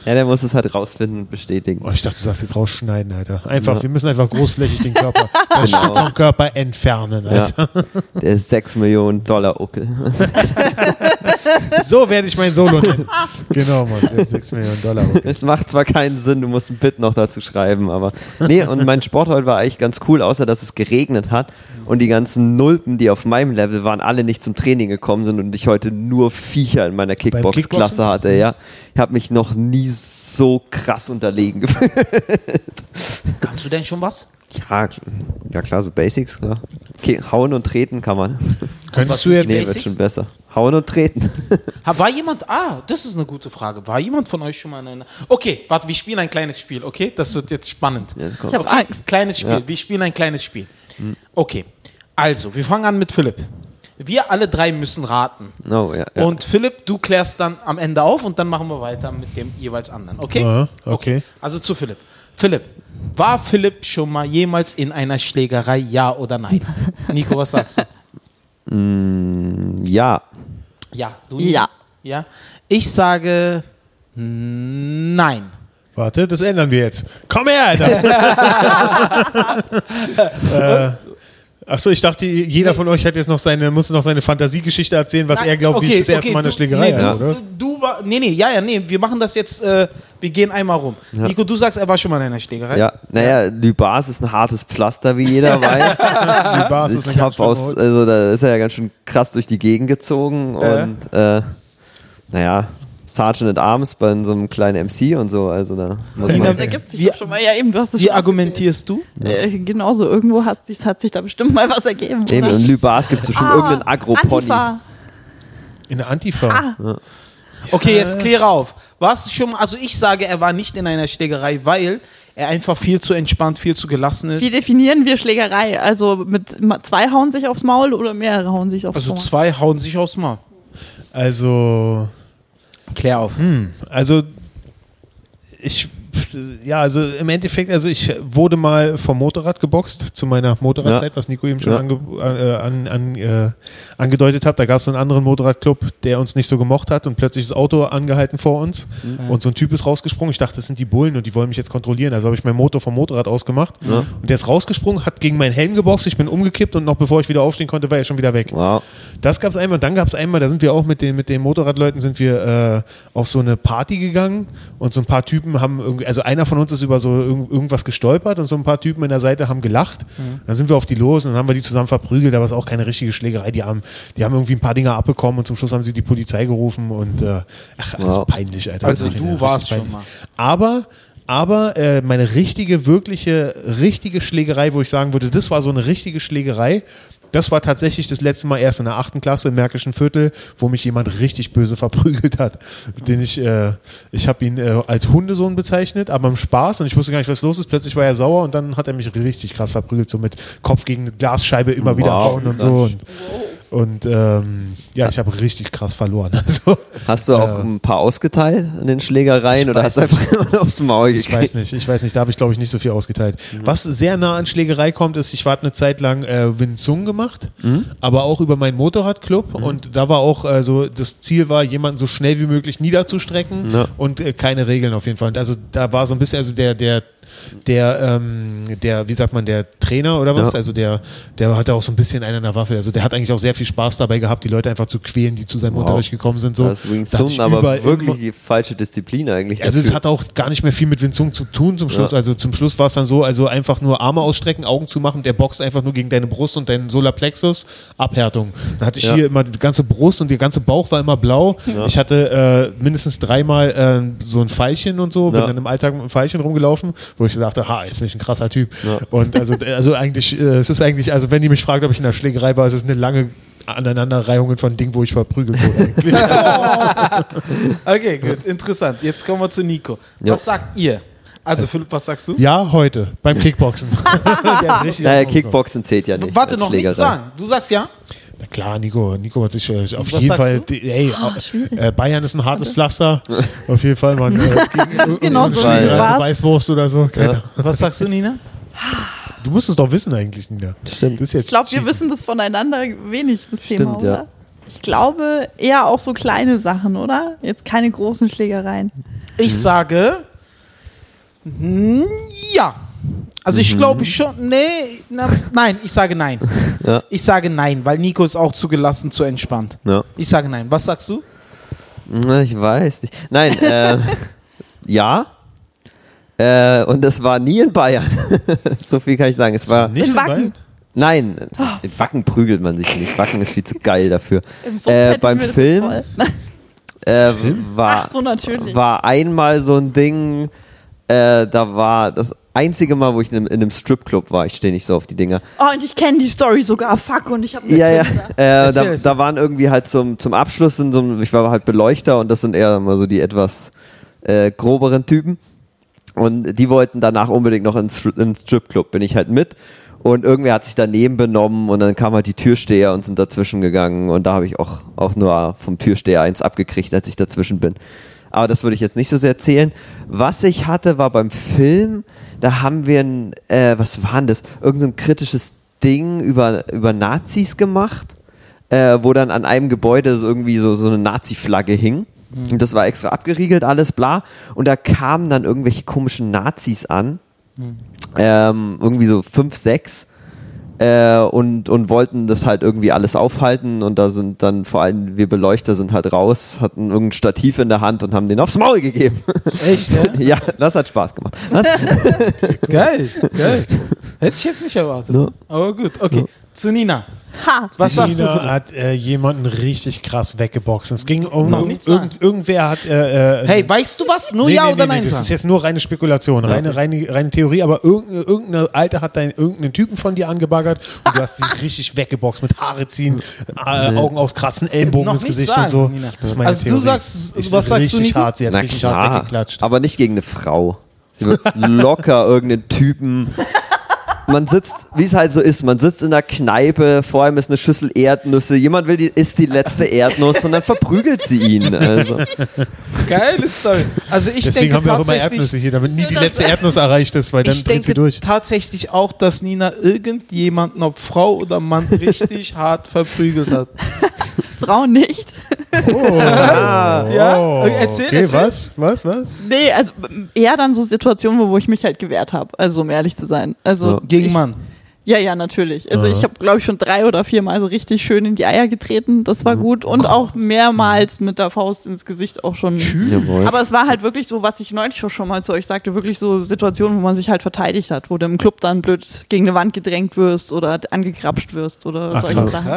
Ja, der muss es halt rausfinden und bestätigen. Oh, ich dachte, du sagst jetzt rausschneiden, Alter. Einfach, Ja. wir müssen einfach großflächig den Körper, Genau. Vom Körper entfernen, Ja. Alter. Der ist 6 Millionen Dollar Uckel. So werde ich mein Solo nennen. Genau, Mann. Der hat 6 Millionen Dollar. Okay. Es macht zwar keinen Sinn, du musst ein Bit noch dazu schreiben, aber. Nee, und mein Sport heute war eigentlich ganz cool, außer dass es geregnet hat und die ganzen Nulpen, die auf meinem Level waren, alle nicht zum Training gekommen sind und ich heute nur Viecher in meiner Kickbox-Klasse hatte, ja. Ich habe mich noch nie so krass unterlegen gefühlt. Kannst du denn schon was? Ja, ja klar, so Basics, klar. Okay, hauen und treten kann man. Könntest du jetzt. Nee, wird schon besser. Hauen und treten. War jemand, ah, das ist eine gute Frage. War jemand von euch schon mal in einer. Okay, warte, wir spielen ein kleines Spiel, okay? Das wird jetzt spannend. Jetzt Ich habe Angst. Kleines Spiel, Ja. wir spielen ein kleines Spiel. Okay, also, wir fangen an mit Philipp. Wir alle drei müssen raten. Oh, ja, ja. Und Philipp, du klärst dann am Ende auf und dann machen wir weiter mit dem jeweils anderen. Okay? Aha, okay. Also zu Philipp. Philipp, war Philipp schon mal jemals in einer Schlägerei, ja oder nein? Nico, was sagst du? Ja. Ja. Du Ja. Ja. Ich sage nein. Warte, das ändern wir jetzt. Komm her, Alter. äh, Achso, ich dachte, jeder von euch hat jetzt noch seine, muss noch seine Fantasiegeschichte erzählen, was Nein, er glaubt, wie ich das erste okay, Mal eine du- Schlägerei nee, hatte, oder? Du, du war, nee, nee, ja, ja, nee, wir machen das jetzt, äh, wir gehen einmal rum. Nico, du sagst, er war schon mal in einer Schlägerei. Ja, naja, Lybars ist ein hartes Pflaster, wie jeder weiß. Die Bars ist ich ganz habe aus, also da ist er ja ganz schön krass durch die Gegend gezogen Ja. und äh, naja, Sergeant at Arms bei so einem kleinen MC und so, also da muss man. Da gibt sich schon mal, ja eben, du hast es Wie schon argumentierst du? Äh, genauso, irgendwo hat sich, hat sich da bestimmt mal was ergeben. Eben, in Lybars gibt es bestimmt Ah, irgendeinen Agro-Pony. Antifa. In der Antifa. Ah. Okay, jetzt kläre auf. Was schon, also ich sage, er war nicht in einer Schlägerei, weil er einfach viel zu entspannt, viel zu gelassen ist. Wie definieren wir Schlägerei? Also mit zwei hauen sich aufs Maul oder mehrere hauen sich aufs Also Maul? zwei hauen sich aufs Maul. Also, Klär auf. also ich, ja, also im Endeffekt, also ich wurde mal vom Motorrad geboxt zu meiner Motorradzeit, Ja. was Nico eben schon Ja. ange, äh, an, an, äh, angedeutet hat. Da gab es einen anderen Motorradclub, der uns nicht so gemocht hat und plötzlich das Auto angehalten vor uns und so ein Typ ist rausgesprungen. Ich dachte, das sind die Bullen und die wollen mich jetzt kontrollieren. Also habe ich mein Motor vom Motorrad ausgemacht Ja. und der ist rausgesprungen, hat gegen meinen Helm geboxt. Ich bin umgekippt und noch bevor ich wieder aufstehen konnte, war er schon wieder weg. Wow. Das gab es einmal. Dann gab es einmal, da sind wir auch mit den, mit den Motorradleuten sind wir äh, auf so eine Party gegangen und so ein paar Typen haben irgendwie, also einer von uns ist über so irg irgendwas gestolpert und so ein paar Typen in der Seite haben gelacht. Mhm. Dann sind wir auf die los und dann haben wir die zusammen verprügelt, aber es ist auch keine richtige Schlägerei. Die haben, die haben irgendwie ein paar Dinger abbekommen und zum Schluss haben sie die Polizei gerufen und äh, ach, alles Wow. peinlich, Alter. Also du warst peinlich. schon mal. Aber aber äh, meine richtige, wirkliche, richtige Schlägerei, wo ich sagen würde, das war so eine richtige Schlägerei, das war tatsächlich das letzte Mal erst in der achten Klasse im Märkischen Viertel, wo mich jemand richtig böse verprügelt hat. Den ich, äh, ich habe ihn äh, als Hundesohn bezeichnet, aber im Spaß und ich wusste gar nicht, was los ist. Plötzlich war er sauer und dann hat er mich richtig krass verprügelt, so mit Kopf gegen eine Glasscheibe immer wieder Wow, hauen und krass. so. Und, und ähm, ja, ich habe richtig krass verloren. Also, Hast du auch Äh, ein paar ausgeteilt in den Schlägereien ich oder hast du einfach nur aufs Maul Ich gekriegt? weiß nicht, ich weiß nicht, da habe ich glaube ich nicht so viel ausgeteilt. Mhm. Was sehr nah an Schlägerei kommt, ist, ich war eine Zeit lang äh, Wing Chun gemacht, Mhm. aber auch über meinen Motorradclub und da war auch äh, so, das Ziel war, jemanden so schnell wie möglich niederzustrecken Ja. und äh, keine Regeln auf jeden Fall. Und also da war so ein bisschen, also der, der, der, ähm, der, wie sagt man, der Trainer oder was? Ja. Also der, der hatte auch so ein bisschen einen an der Waffe. Also der hat eigentlich auch sehr viel Spaß dabei gehabt, die Leute einfach zu quälen, die zu seinem Wow. Unterricht gekommen sind. So. Das ist Wing Chun, aber wirklich die falsche Disziplin eigentlich. also es hat auch gar nicht mehr viel mit Winzung zu tun zum Schluss. Ja. Also zum Schluss war es dann so, also einfach nur Arme ausstrecken, Augen zu machen, der boxt einfach nur gegen deine Brust und deinen Solarplexus, Abhärtung. Dann hatte ich Ja. hier immer die ganze Brust und der ganze Bauch war immer blau. Ich hatte äh, mindestens dreimal äh, so ein Pfeilchen und so, bin dann im Alltag mit einem Pfeilchen rumgelaufen, wo ich dachte, ha, jetzt bin ich ein krasser Typ. Ja. Und also, also eigentlich, äh, es ist eigentlich, also wenn die mich fragt, ob ich in der Schlägerei war, es ist eine lange Aneinanderreihungen von Dingen, wo ich verprügelt wurde eigentlich. Okay, gut, interessant. Jetzt kommen wir zu Nico. Ja. Was sagt ihr? Also Philipp, was sagst du? ja, heute, beim Kickboxen. Naja, Kickboxen zählt ja nicht. Warte, als noch nichts sagen. Du sagst ja? Na klar, Nico, Nico hat sich äh, auf was jeden Fall, die, ey, schwierig. äh, Bayern ist ein hartes Pflaster. auf jeden Fall, man. Äh, Genau so war's. Weißwurst oder so. Keine Ahnung. Was sagst du, Nina? Du musst es doch wissen eigentlich, Nina. Stimmt. Das ist jetzt Ich glaube, wir wissen das voneinander wenig, das Thema, Stimmt, oder? ja. Ich glaube eher auch so kleine Sachen, oder? Jetzt keine großen Schlägereien. Ich sage hm, ja. Also ich glaube schon, nee, na, nein, ich sage nein. Ja. Ich sage nein, weil Nico ist auch zu gelassen, zu entspannt. Ja. Ich sage nein. Was sagst du? Na, Ich weiß nicht. Nein, äh, ja. Äh, und das war nie in Bayern. so viel kann ich sagen. Es war. Nicht In? Wacken. Nein, in Wacken prügelt man sich nicht. Wacken ist viel zu geil dafür. Im Sumpf Äh, beim Film? Äh, war, Ach so, natürlich. war einmal so ein Ding, äh, da war das einzige Mal, wo ich in einem, in einem Stripclub war. Ich stehe nicht so auf die Dinger. Oh, und ich kenne die Story sogar. Fuck, und ich habe Ja, ja. Äh, da, da waren irgendwie halt zum, zum Abschluss, sind so, ein- ich war halt Beleuchter und das sind eher immer so die etwas äh, groberen Typen. Und die wollten danach unbedingt noch ins, ins Stripclub. Bin ich halt mit. Und irgendwer hat sich daneben benommen und dann kam halt die Türsteher und sind dazwischen gegangen. Und da habe ich auch, auch nur vom Türsteher eins abgekriegt, als ich dazwischen bin. Aber das würde ich jetzt nicht so sehr erzählen. Was ich hatte, war beim Film, da haben wir ein, äh, was war denn das? Irgend so ein kritisches Ding über, über Nazis gemacht, äh, wo dann an einem Gebäude so irgendwie so, so eine Nazi-Flagge hing. Und das war extra abgeriegelt, alles bla. Und da kamen dann irgendwelche komischen Nazis an. Ähm, irgendwie so fünf, sechs. Äh, und, und wollten das halt irgendwie alles aufhalten und da sind dann vor allem wir Beleuchter sind halt raus, hatten irgendein Stativ in der Hand und haben den aufs Maul gegeben. Echt, ne? ja, das hat Spaß gemacht. Geil, geil. Hätte ich jetzt nicht erwartet. Ja. Aber gut, okay. Zu Nina. Ha! Was sagst du? Nina hat äh, jemanden richtig krass weggeboxt. Es ging um Noch nichts sagen. irgend, irgendwer hat äh, äh, Hey, weißt du was? Nur Nee, ja nee, oder nee, nein nee, das sagen? ist jetzt nur reine Spekulation, reine, reine, reine Theorie, aber irgendeine, irgendeine Alte hat dein, irgendeinen Typen von dir angebaggert und du hast sie richtig weggeboxt mit Haare ziehen, äh, Augen auskratzen, Ellenbogen Noch ins Gesicht sagen, und so. Nina. Das ist meine Also du Theorie. sagst- Ich- was sagst du, richtig hart, sie hat Na richtig hart klar, weggeklatscht. aber nicht gegen eine Frau. Sie wird locker irgendeinen Typen. Man sitzt, wie es halt so ist, man sitzt in der Kneipe, vor allem ist eine Schüssel Erdnüsse, jemand will die, isst die letzte Erdnuss und dann verprügelt sie ihn. Also. Geile Story. Also ich Deswegen denke haben wir auch immer tatsächlich, Erdnüsse hier, damit nie die letzte Erdnuss erreicht ist, weil dann ich dreht sie denke durch. tatsächlich auch, dass Nina irgendjemanden, ob Frau oder Mann, richtig hart verprügelt hat. Frauen nicht. Oh, Ja? oh, Erzähl, okay, erzähl. was? Was? Was? Nee, also eher dann so Situationen, wo, wo ich mich halt gewehrt habe. Also um ehrlich zu sein. Also Ja. Gegen ich, Mann. Ja, ja, natürlich. Also ich habe, glaube ich, schon drei oder viermal so richtig schön in die Eier getreten. Das war gut. Und auch mehrmals mit der Faust ins Gesicht auch schon. Jawohl. Aber es war halt wirklich so, was ich neulich schon mal zu euch sagte, wirklich so Situationen, wo man sich halt verteidigt hat, wo du im Club dann blöd gegen eine Wand gedrängt wirst oder angegrapscht wirst oder Ach, solche krass. Sachen.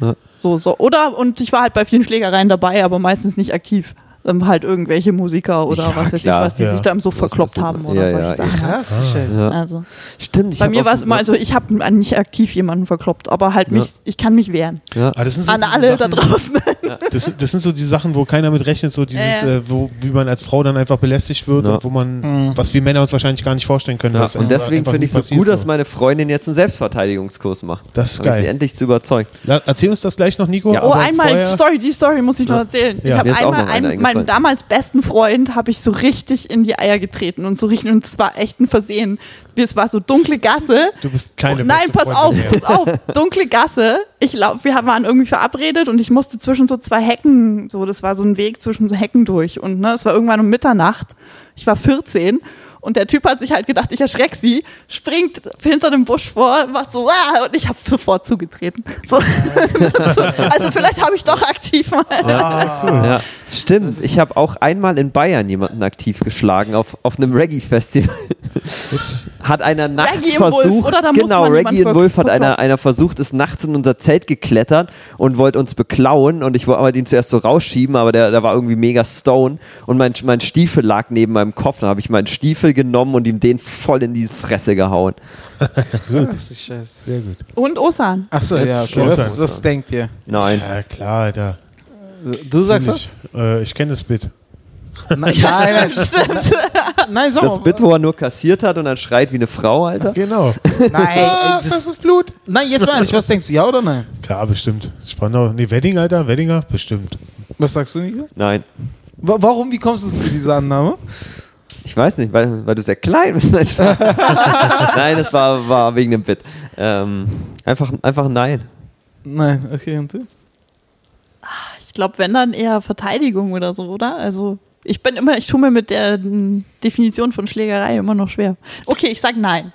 Ja. So, so. Oder, und ich war halt bei vielen Schlägereien dabei, aber meistens nicht aktiv. Ähm, halt irgendwelche Musiker oder Ja, was weiß klar. ich, was die Ja. sich da im Was verkloppt haben oder Ja, solche ja, Sachen. Krass, Scheiße. Ja. Also, Stimmt. ich bei mir war es so- immer, also ich habe nicht aktiv jemanden verkloppt, aber halt mich, ich kann mich wehren. Ja. Aber das sind so An alle Sachen, da draußen. Das, das sind so die Sachen, wo keiner mit rechnet, so dieses. Äh, wo, wie man als Frau dann einfach belästigt wird Ja. und wo man, was wir Männer uns wahrscheinlich gar nicht vorstellen können. Ja, und deswegen finde ich es so gut, dass meine Freundin jetzt einen Selbstverteidigungskurs macht. Das ist geil. sie endlich zu überzeugen. Erzähl uns das gleich noch, Nico. Oh, einmal, Story, die Story muss ich noch erzählen. Ich habe einmal meinen damals besten Freund habe ich so richtig in die Eier getreten und so richtig, und es war echt ein Versehen. Es war so dunkle Gasse. Du bist keine Oh, Nein, pass auf, mehr. pass auf. Dunkle Gasse. Ich glaub, wir waren irgendwie verabredet und ich musste zwischen so zwei Hecken, so, das war so ein Weg zwischen so Hecken durch. Und ne, es war irgendwann um Mitternacht. Ich war 14 und der Typ hat sich halt gedacht, ich erschreck sie, springt hinter dem Busch vor, macht so, ah, und ich habe sofort zugetreten. So. also vielleicht habe ich doch aktiv mal. Ja, stimmt. Ich habe auch einmal in Bayern jemanden aktiv geschlagen auf, auf einem Reggae-Festival. hat einer nachts Reggae im Wolf, versucht, oder? Da muss genau, Reggae in Wolf hat einer, einer versucht, ist nachts in unser Zelt geklettert und wollte uns beklauen und ich wollte aber den zuerst so rausschieben, aber der, der war irgendwie mega stone und mein, mein Stiefel lag neben meinem Kopf. Dann habe ich meinen Stiefel genommen und ihm den voll in die Fresse gehauen. Das ist scheiße. Sehr gut. Und Osan. Achso, ja, okay. Was, was denkt ihr? Nein. Ja, klar, Alter. Du sagst was? ich äh, ich kenne das Bit. Nein, nein, Stimmt. nein, sag Das. Bit, wo er nur kassiert hat und dann schreit wie eine Frau, Alter. Genau. Nein, das, das ist Blut. nein, jetzt mal ehrlich, was denkst du, ja oder nein? Klar, bestimmt. Spannend. Nee, Wedding, Alter, Weddinger, bestimmt. Was sagst du, Nico? Nein. Wa- Warum, wie kommst du zu dieser Annahme? Ich weiß nicht, weil, weil du sehr klein bist. Nein, das war, war wegen dem Bit. Ähm, einfach, einfach nein. Nein, okay, und du? Ich glaube, wenn dann eher Verteidigung oder so, oder? Also ich bin immer, ich tue mir mit der Definition von Schlägerei immer noch schwer. Okay, ich sag nein.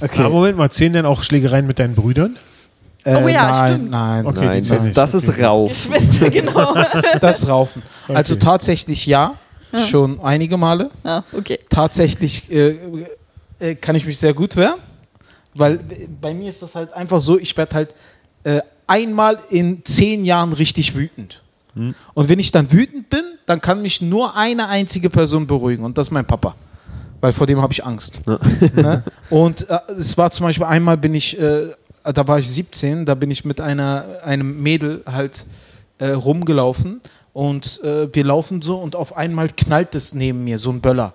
Okay. Aber Moment mal, zählen denn auch Schlägereien mit deinen Brüdern? Äh, Oh ja, nein, stimmt. Nein, Okay, nein, das, nicht. das ist Okay. Rauf. Geschwister, genau. das Raufen. Also Okay. tatsächlich ja, schon einige Male. ja, okay. Tatsächlich äh, äh, kann ich mich sehr gut wehren, weil bei mir ist das halt einfach so, ich werde halt äh, einmal in zehn Jahren richtig wütend. Und wenn ich dann wütend bin, dann kann mich nur eine einzige Person beruhigen und das ist mein Papa. Weil vor dem habe ich Angst. Ne? Und äh, es war zum Beispiel einmal bin ich, äh, da war ich 17, da bin ich mit einer, einem Mädel halt äh, rumgelaufen und äh, wir laufen so und auf einmal knallt es neben mir, so ein Böller.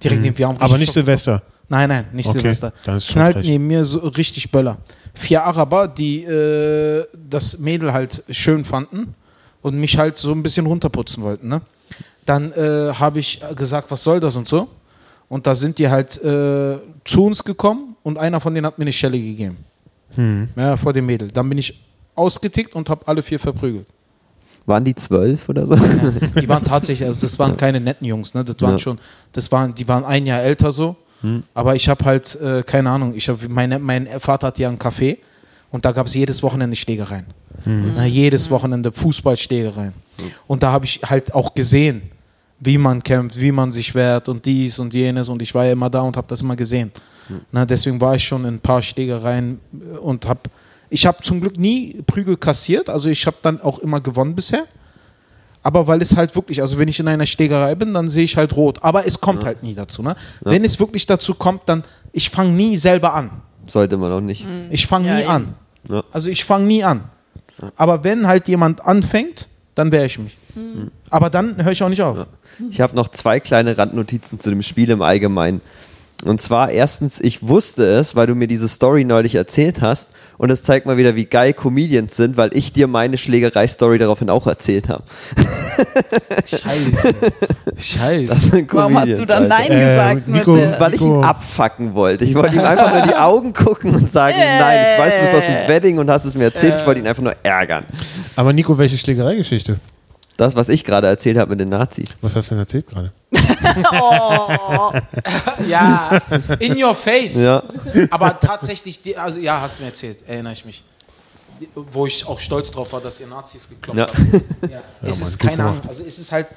Direkt neben wir haben Aber nicht Silvester. Nein, nein, nicht Okay, Silvester. Knallt neben mir so richtig Böller. Vier Araber, die äh, das Mädel halt schön fanden und mich halt so ein bisschen runterputzen wollten. Ne? Dann äh, habe ich gesagt, was soll das und so. Und da sind die halt äh, zu uns gekommen und einer von denen hat mir eine Schelle gegeben. Hm. Ja, vor dem Mädel. Dann bin ich ausgetickt und habe alle vier verprügelt. Waren die zwölf oder so? Die waren tatsächlich, also das waren keine netten Jungs, ne? Das waren Ja. schon, das waren, die waren ein Jahr älter so. Aber ich habe halt, äh, keine Ahnung, ich hab, meine, mein Vater hat ja ein Café und da gab es jedes Wochenende Schlägereien. Na, jedes Wochenende Fußballschlägereien. Und da habe ich halt auch gesehen, wie man kämpft, wie man sich wehrt und dies und jenes und ich war ja immer da und habe das immer gesehen. Na, deswegen war ich schon in ein paar Schlägereien und habe, ich habe zum Glück nie Prügel kassiert, also ich habe dann auch immer gewonnen bisher. Aber weil es halt wirklich, also wenn ich in einer Schlägerei bin, dann sehe ich halt rot. Aber es kommt halt nie dazu. Ne? Wenn es wirklich dazu kommt, dann, ich fange nie selber an. Sollte man auch nicht. Ich fange Ja, nie eben. an. Ja. Also ich fange nie an. Aber wenn halt jemand anfängt, dann wehre ich mich. Aber dann höre ich auch nicht auf. Ich habe noch zwei kleine Randnotizen zu dem Spiel im Allgemeinen. Und zwar erstens, ich wusste es, weil du mir diese Story neulich erzählt hast. Und es zeigt mal wieder, wie geil Comedians sind, weil ich dir meine Schlägerei-Story daraufhin auch erzählt habe. Scheiße. Scheiße. Das sind Warum hast du dann Alter. Nein Äh, gesagt? Nico, mit der, Weil ich ihn Nico. abfacken wollte. Ich wollte ihm einfach nur in die Augen gucken und sagen, Äh. nein, ich weiß, du bist aus dem Wedding und hast es mir erzählt. Ich wollte ihn einfach nur ärgern. Aber Nico, welche Schlägereigeschichte? Das, was ich gerade erzählt habe mit den Nazis. Was hast du denn erzählt gerade? Ja, in your face. Ja. Aber tatsächlich, die, also ja, hast du mir erzählt, erinnere ich mich. Wo ich auch stolz drauf war, dass ihr Nazis gekloppt Ja. habt. Ja. es Mann, ist keine Ahnung, also es ist halt,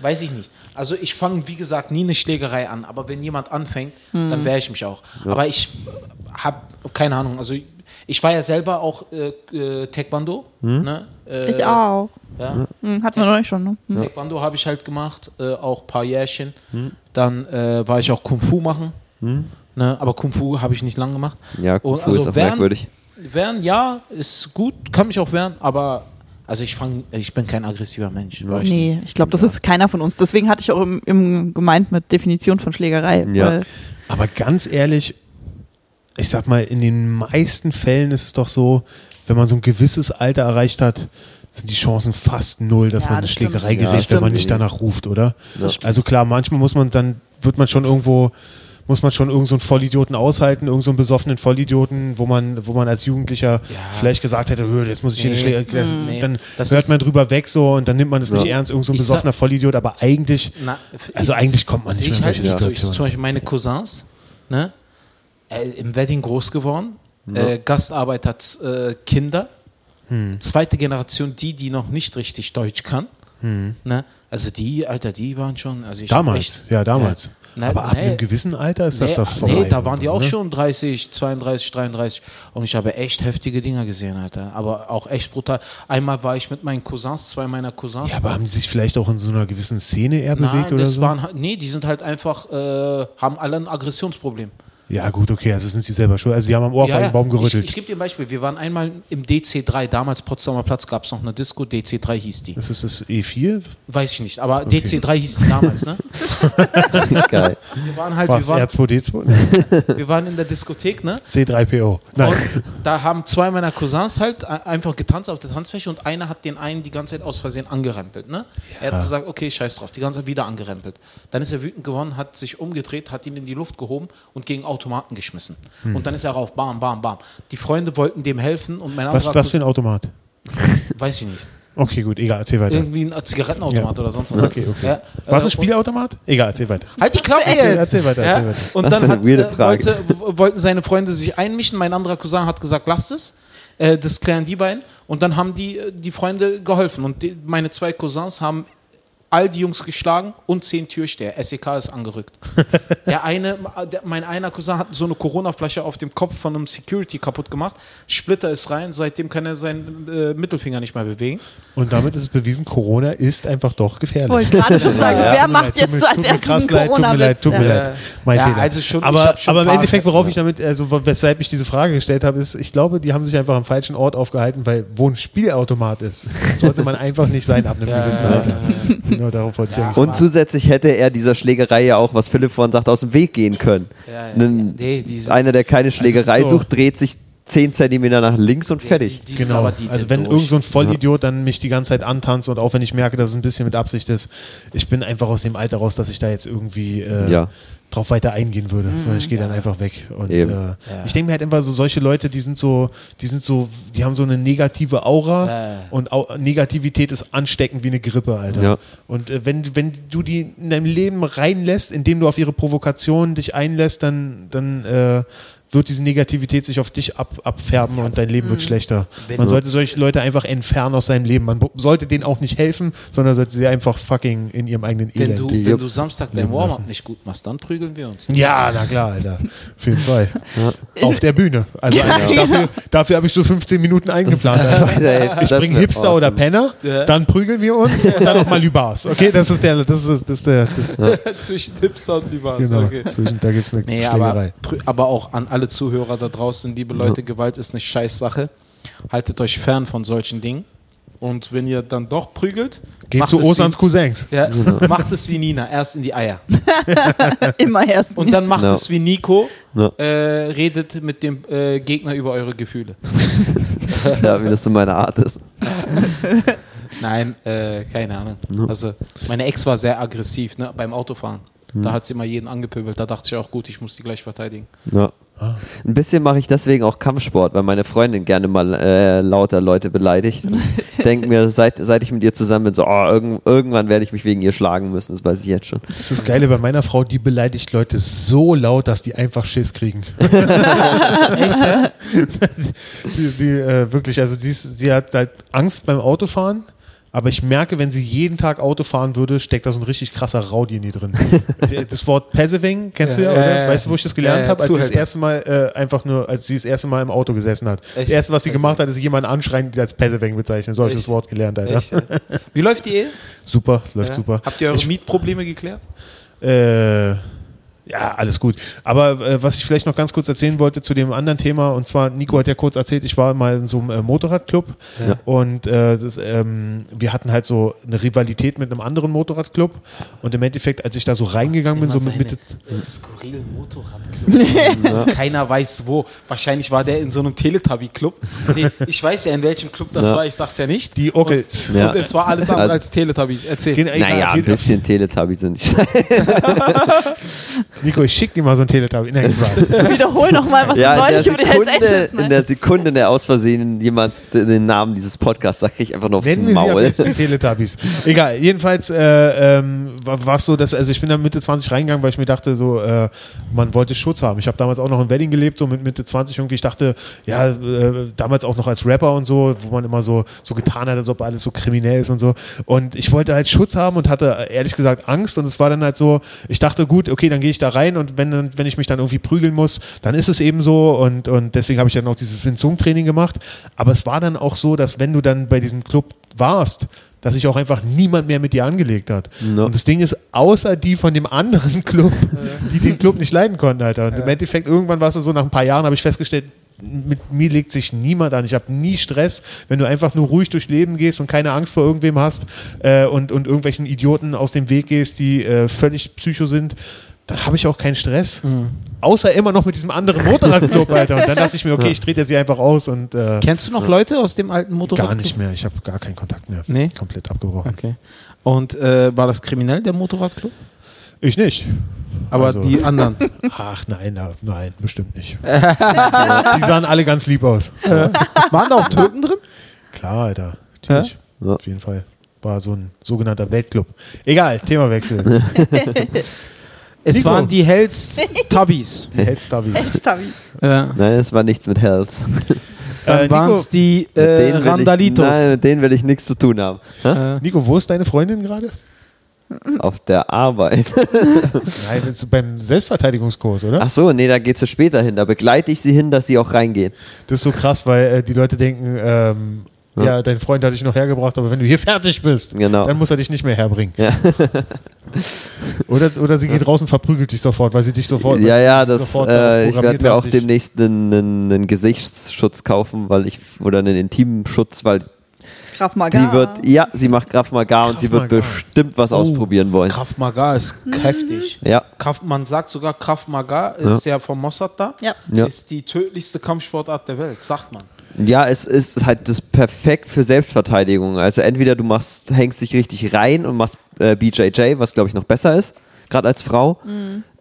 weiß ich nicht. Also ich fange, wie gesagt, nie eine Schlägerei an, aber wenn jemand anfängt, dann wehre ich mich auch. Aber ich habe keine Ahnung, also ich war ja selber auch äh, äh, Taekwondo. Ne? Äh, Ich auch. Ja. Hm, hatten wir noch nicht schon, ne? Hm. Taekwondo habe ich halt gemacht, äh, auch ein paar Jährchen. Dann äh, war ich auch Kung Fu machen. Ne? Aber Kung Fu habe ich nicht lang gemacht. Ja, Kung Und Fu ist auch wehren- merkwürdig. Wehren, ja, ist gut, kann mich auch wehren, aber also ich fang, ich bin kein aggressiver Mensch. ich. Nee, ich glaube, das ist keiner von uns. Deswegen hatte ich auch im, im gemeint mit Definition von Schlägerei. Ja. Weil, Aber ganz ehrlich, ich sag mal, in den meisten Fällen ist es doch so, wenn man so ein gewisses Alter erreicht hat, sind die Chancen fast null, dass Ja, man eine das stimmt. Schlägerei Ja, gerät, das wenn man stimmt. nicht danach ruft, oder? Das Also klar, manchmal muss man dann, wird man schon irgendwo, muss man schon irgendeinen so einen Vollidioten aushalten, irgendeinen so einen besoffenen Vollidioten, wo man, wo man als Jugendlicher vielleicht gesagt hätte, "Hö, jetzt muss ich hier Nee. eine Schlägerei, Nee. dann Das hört man drüber weg so und dann nimmt man es nicht Ja. ernst, irgendein so ein besoffener Vollidiot, aber eigentlich, Na, Also ich- eigentlich kommt man nicht mehr in halt solche so. Ich, Situationen. zum Beispiel meine Cousins, ne, äh, im Wedding groß geworden, äh, Gastarbeiter, äh, Kinder, Hm. zweite Generation, die, die noch nicht richtig Deutsch kann. Hm. Ne? Also die, Alter, die waren schon. Also damals, echt- ja damals. Ja. Na, aber ab nee. einem gewissen Alter ist das nee, doch vorbei. nee, da waren die auch oder? schon 30, 32, 33 und ich habe echt heftige Dinger gesehen, Alter. Aber auch echt brutal. Einmal war ich mit meinen Cousins, zwei meiner Cousins. Ja, aber haben die sich vielleicht auch in so einer gewissen Szene eher Nein, bewegt oder das so? waren, nee, die sind halt einfach, äh, haben alle ein Aggressionsproblem. Ja, gut, okay, also sind sie selber schuld. Also die haben am Ohrfeigenbaum gerüttelt. Ich, ich gebe dir ein Beispiel. Wir waren einmal im DC3, damals Potsdamer Platz gab es noch eine Disco, DC3 hieß die. das ist das E4? Weiß ich nicht, aber DC3 hieß die damals, ne? Geil. Wir waren halt, Was, wir waren, R2D2? Nee, wir waren in der Diskothek, ne? C3PO. Nein. Und da haben zwei meiner Cousins halt ein- einfach getanzt auf der Tanzfläche und einer hat den einen die ganze Zeit aus Versehen angerempelt. Ne? Er hat gesagt, okay, scheiß drauf, die ganze Zeit wieder angerempelt. Dann ist er wütend geworden, hat sich umgedreht, hat ihn in die Luft gehoben und gegen Automaten geschmissen. Hm. Und dann ist er rauf, bam, bam, bam. Die Freunde wollten dem helfen und mein was, anderer was für ein Automat? Weiß ich nicht. Okay, gut, egal, erzähl weiter. Irgendwie ein Zigarettenautomat Ja. oder sonst was. Okay, okay. Ja, War es äh, ein Spielautomat? Egal, erzähl weiter. Halt die Klappe Erzähl- jetzt. erzähl weiter, erzähl weiter. Und dann hat, äh, wollte, wollten seine Freunde sich einmischen. Mein anderer Cousin hat gesagt, lasst es. Äh, das klären die beiden. Und dann haben die, äh, die Freunde geholfen. Und die, meine zwei Cousins haben all die Jungs geschlagen und zehn Türsteher. SEK ist angerückt. Der eine, der, mein einer Cousin hat so eine Corona-Flasche auf dem Kopf von einem Security kaputt gemacht. Splitter ist rein. Seitdem kann er seinen äh, Mittelfinger nicht mehr bewegen. Und damit ist es bewiesen, Corona ist einfach doch gefährlich. wollte gerade schon sagen, Ja, wer tut mir macht leid, jetzt tut mir- so als tut mir erstes krass einen leid, tut mir leid, tut mir leid. Mein Ja, Fehler. also schon- aber schon aber im Endeffekt, worauf ich damit, also weshalb ich diese Frage gestellt habe, ist, ich glaube, die haben sich einfach am falschen Ort aufgehalten, weil wo ein Spielautomat ist, sollte man einfach nicht sein ab einem gewissen Alter. Genau darauf wollte ich eigentlich. Und zusätzlich hätte er dieser Schlägerei ja auch, was Philipp vorhin sagte, aus dem Weg gehen können. Ja, ja. Nen- Nee, die sind- Einer, der keine Schlägerei so- sucht, dreht sich 10 Zentimeter nach links und fertig. Die, die Genau. also wenn durch. irgend so ein Vollidiot dann mich die ganze Zeit antanzt und auch wenn ich merke, dass es ein bisschen mit Absicht ist, ich bin einfach aus dem Alter raus, dass ich da jetzt irgendwie äh, Ja. Drauf weiter eingehen würde. sondern ich gehe dann einfach weg. Und äh, ich denke mir halt einfach so, solche Leute, die sind so, die sind so, die haben so eine negative Aura Ja. und Au Negativität ist ansteckend wie eine Grippe, Alter. Ja. Und äh, wenn, wenn du die in deinem Leben reinlässt, indem du auf ihre Provokationen dich einlässt, dann, dann äh, wird diese Negativität sich auf dich ab, abfärben und dein Leben wird schlechter. Man sollte solche Leute einfach entfernen aus seinem Leben. Man sollte denen auch nicht helfen, sondern sollte sie einfach fucking in ihrem eigenen Wenn Elend. du, wenn du Samstag dein Warm-up nicht gut machst, dann prügeln wir uns. Ja, na klar, Alter. Auf jeden Fall. Auf der Bühne. Also eigentlich dafür, dafür habe ich so 15 Minuten eingeplant. Ich bringe Hipster awesome. oder Penner, dann prügeln wir uns und dann nochmal Lübars. Okay, das ist der, das ist, das ist der, das, Zwischen Hipster und Libas. genau. Zwischen, da gibt es eine Nee, aber, aber auch an alle Zuhörer da draußen, liebe Leute, Gewalt ist eine Scheißsache. Haltet euch fern von solchen Dingen. Und wenn ihr dann doch prügelt, Geht macht zu Osans wie, Cousins. ja, macht es wie Nina, erst in die Eier. Immer erst. Und dann macht Ja. es wie Nico, Ja. äh, redet mit dem äh, Gegner über eure Gefühle. Ja, wie das so meine Art ist. Nein, äh, keine Ahnung. Also meine Ex war sehr aggressiv ne, beim Autofahren. Da hat sie immer jeden angepöbelt. Da dachte ich auch, gut, ich muss die gleich verteidigen. Ja. Ein bisschen mache ich deswegen auch Kampfsport, weil meine Freundin gerne mal äh, lauter Leute beleidigt. Ich denke mir, seit, seit ich mit ihr zusammen bin, so, oh, irgend, irgendwann werde ich mich wegen ihr schlagen müssen, das weiß ich jetzt schon. Das ist das Geile bei meiner Frau, die beleidigt Leute so laut, dass die einfach Schiss kriegen. Echt, die, die äh, wirklich, also die, ist, die hat halt Angst beim Autofahren. Aber ich merke, wenn sie jeden Tag Auto fahren würde, steckt da so ein richtig krasser Rowdy in ihr drin. das Wort Peseving, kennst du ja, Ja, oder? ja, ja. Weißt du, wo ich das gelernt Ja, ja, habe? Als sie das erste Mal äh, einfach nur, als sie das erste Mal im Auto gesessen hat. Das Echt? erste, was sie gemacht hat, ist jemanden anschreien, die als Peseving bezeichnen. So habe ich das Echt? Wort gelernt, Alter. Echt, ja? Wie läuft die Ehe? Super, läuft Ja? super. Habt ihr eure Mietprobleme geklärt? Äh, ja, alles gut. Aber äh, was ich vielleicht noch ganz kurz erzählen wollte zu dem anderen Thema, und zwar, Nico hat ja kurz erzählt, ich war mal in so einem äh, Motorradclub Ja. und äh, das, ähm, wir hatten halt so eine Rivalität mit einem anderen Motorradclub und im Endeffekt, als ich da so reingegangen bin, so mit Mitte, Skurrilen Motorradclub. Keiner weiß wo. Wahrscheinlich war der in so einem Teletubby-Club. Nee, ich weiß ja, in welchem Club das Ja. war, ich sag's ja nicht. die Ockels. Ja. Und es war alles andere Also- als Teletubbies. Erzähl. Egal, Naja, ein bisschen Teletubby sind Nico, ich schick dir mal so ein Teletubby. Nein, Spaß. Wiederhol nochmal, was Ja, du in der, neulich über die Hells Sekunde, Angels in der Sekunde, in der aus Versehen jemand den Namen dieses Podcasts sagt, krieg ich einfach nur aufs Nennen wir sie am Maul. Teletubbies. Egal, jedenfalls äh, ähm, war es so, dass, also ich bin dann Mitte 20 reingegangen, weil ich mir dachte, so, äh, man wollte Schutz haben. Ich habe damals auch noch in Wedding gelebt, so mit Mitte 20 irgendwie. Ich dachte, ja, äh, damals auch noch als Rapper und so, wo man immer so, so getan hat, als ob alles so kriminell ist und so. Und ich wollte halt Schutz haben und hatte ehrlich gesagt Angst. Und es war dann halt so, ich dachte, gut, okay, dann gehe ich da rein und wenn, wenn ich mich dann irgendwie prügeln muss, dann ist es eben so. Und, und deswegen habe ich dann auch dieses Winzung-Training gemacht. Aber es war dann auch so, dass wenn du dann bei diesem Club warst, dass sich auch einfach niemand mehr mit dir angelegt hat. Ja. Und das Ding ist, außer die von dem anderen Club, die den Club nicht leiden konnten, Alter. Und im Endeffekt, irgendwann war es so, nach ein paar Jahren habe ich festgestellt, mit mir legt sich niemand an. Ich habe nie Stress, wenn du einfach nur ruhig durchs Leben gehst und keine Angst vor irgendwem hast äh, und, und irgendwelchen Idioten aus dem Weg gehst, die äh, völlig psycho sind, dann habe ich auch keinen Stress. Außer immer noch mit diesem anderen Motorradclub, Alter. Und dann dachte ich mir, okay, ich trete jetzt hier einfach aus und äh, Kennst du noch Leute aus dem alten Motorradclub? gar nicht mehr. Ich habe gar keinen Kontakt mehr. Nee? Komplett abgebrochen. Okay. Und äh, war das kriminell, der Motorradclub? Ich nicht. Aber Also- die anderen. Ach nein, na, nein, bestimmt nicht. Die sahen alle ganz lieb aus. Waren da auch Türken drin? Klar, Alter. Natürlich. Ja. Auf jeden Fall. War so ein sogenannter Weltclub. Egal, Themawechsel. Es Nico. waren die Hells Tubbies. Heldstubbies. Hells-Tubby. Ja. Nein, es war nichts mit Hells. Dann Äh, waren es die äh, Randalitos. Ich, nein, mit denen will ich nichts zu tun haben. Äh, Nico, wo ist deine Freundin gerade? Auf der Arbeit. Nein, bist du beim Selbstverteidigungskurs, oder? Ach so, nee, da geht sie später hin. Da begleite ich sie hin, dass sie auch reingehen. Das ist so krass, weil äh, die Leute denken, ähm, ja. Ja. dein Freund hat dich noch hergebracht, aber wenn du hier fertig bist, Genau. dann muss er dich nicht mehr herbringen. Ja. Oder, oder sie geht raus und verprügelt dich sofort, weil sie dich sofort. ja, ja, das, sofort äh, ich werde mir auch dich- demnächst einen, einen, einen Gesichtsschutz kaufen, weil ich, oder einen Intimschutz, weil Krav Maga. sie wird, ja, sie macht Krav Maga und sie wird Maga. bestimmt was Oh, ausprobieren wollen. Kraft Maga ist heftig. Ja, Kraft, man sagt sogar, Kraft Maga ist ja, vom Mossad da. Ja. Ja. Ist die tödlichste Kampfsportart der Welt, sagt man. Ja, es ist halt das perfekt für Selbstverteidigung. Also entweder du machst, hängst dich richtig rein und machst äh, BJJ, was glaube ich noch besser ist, gerade als Frau.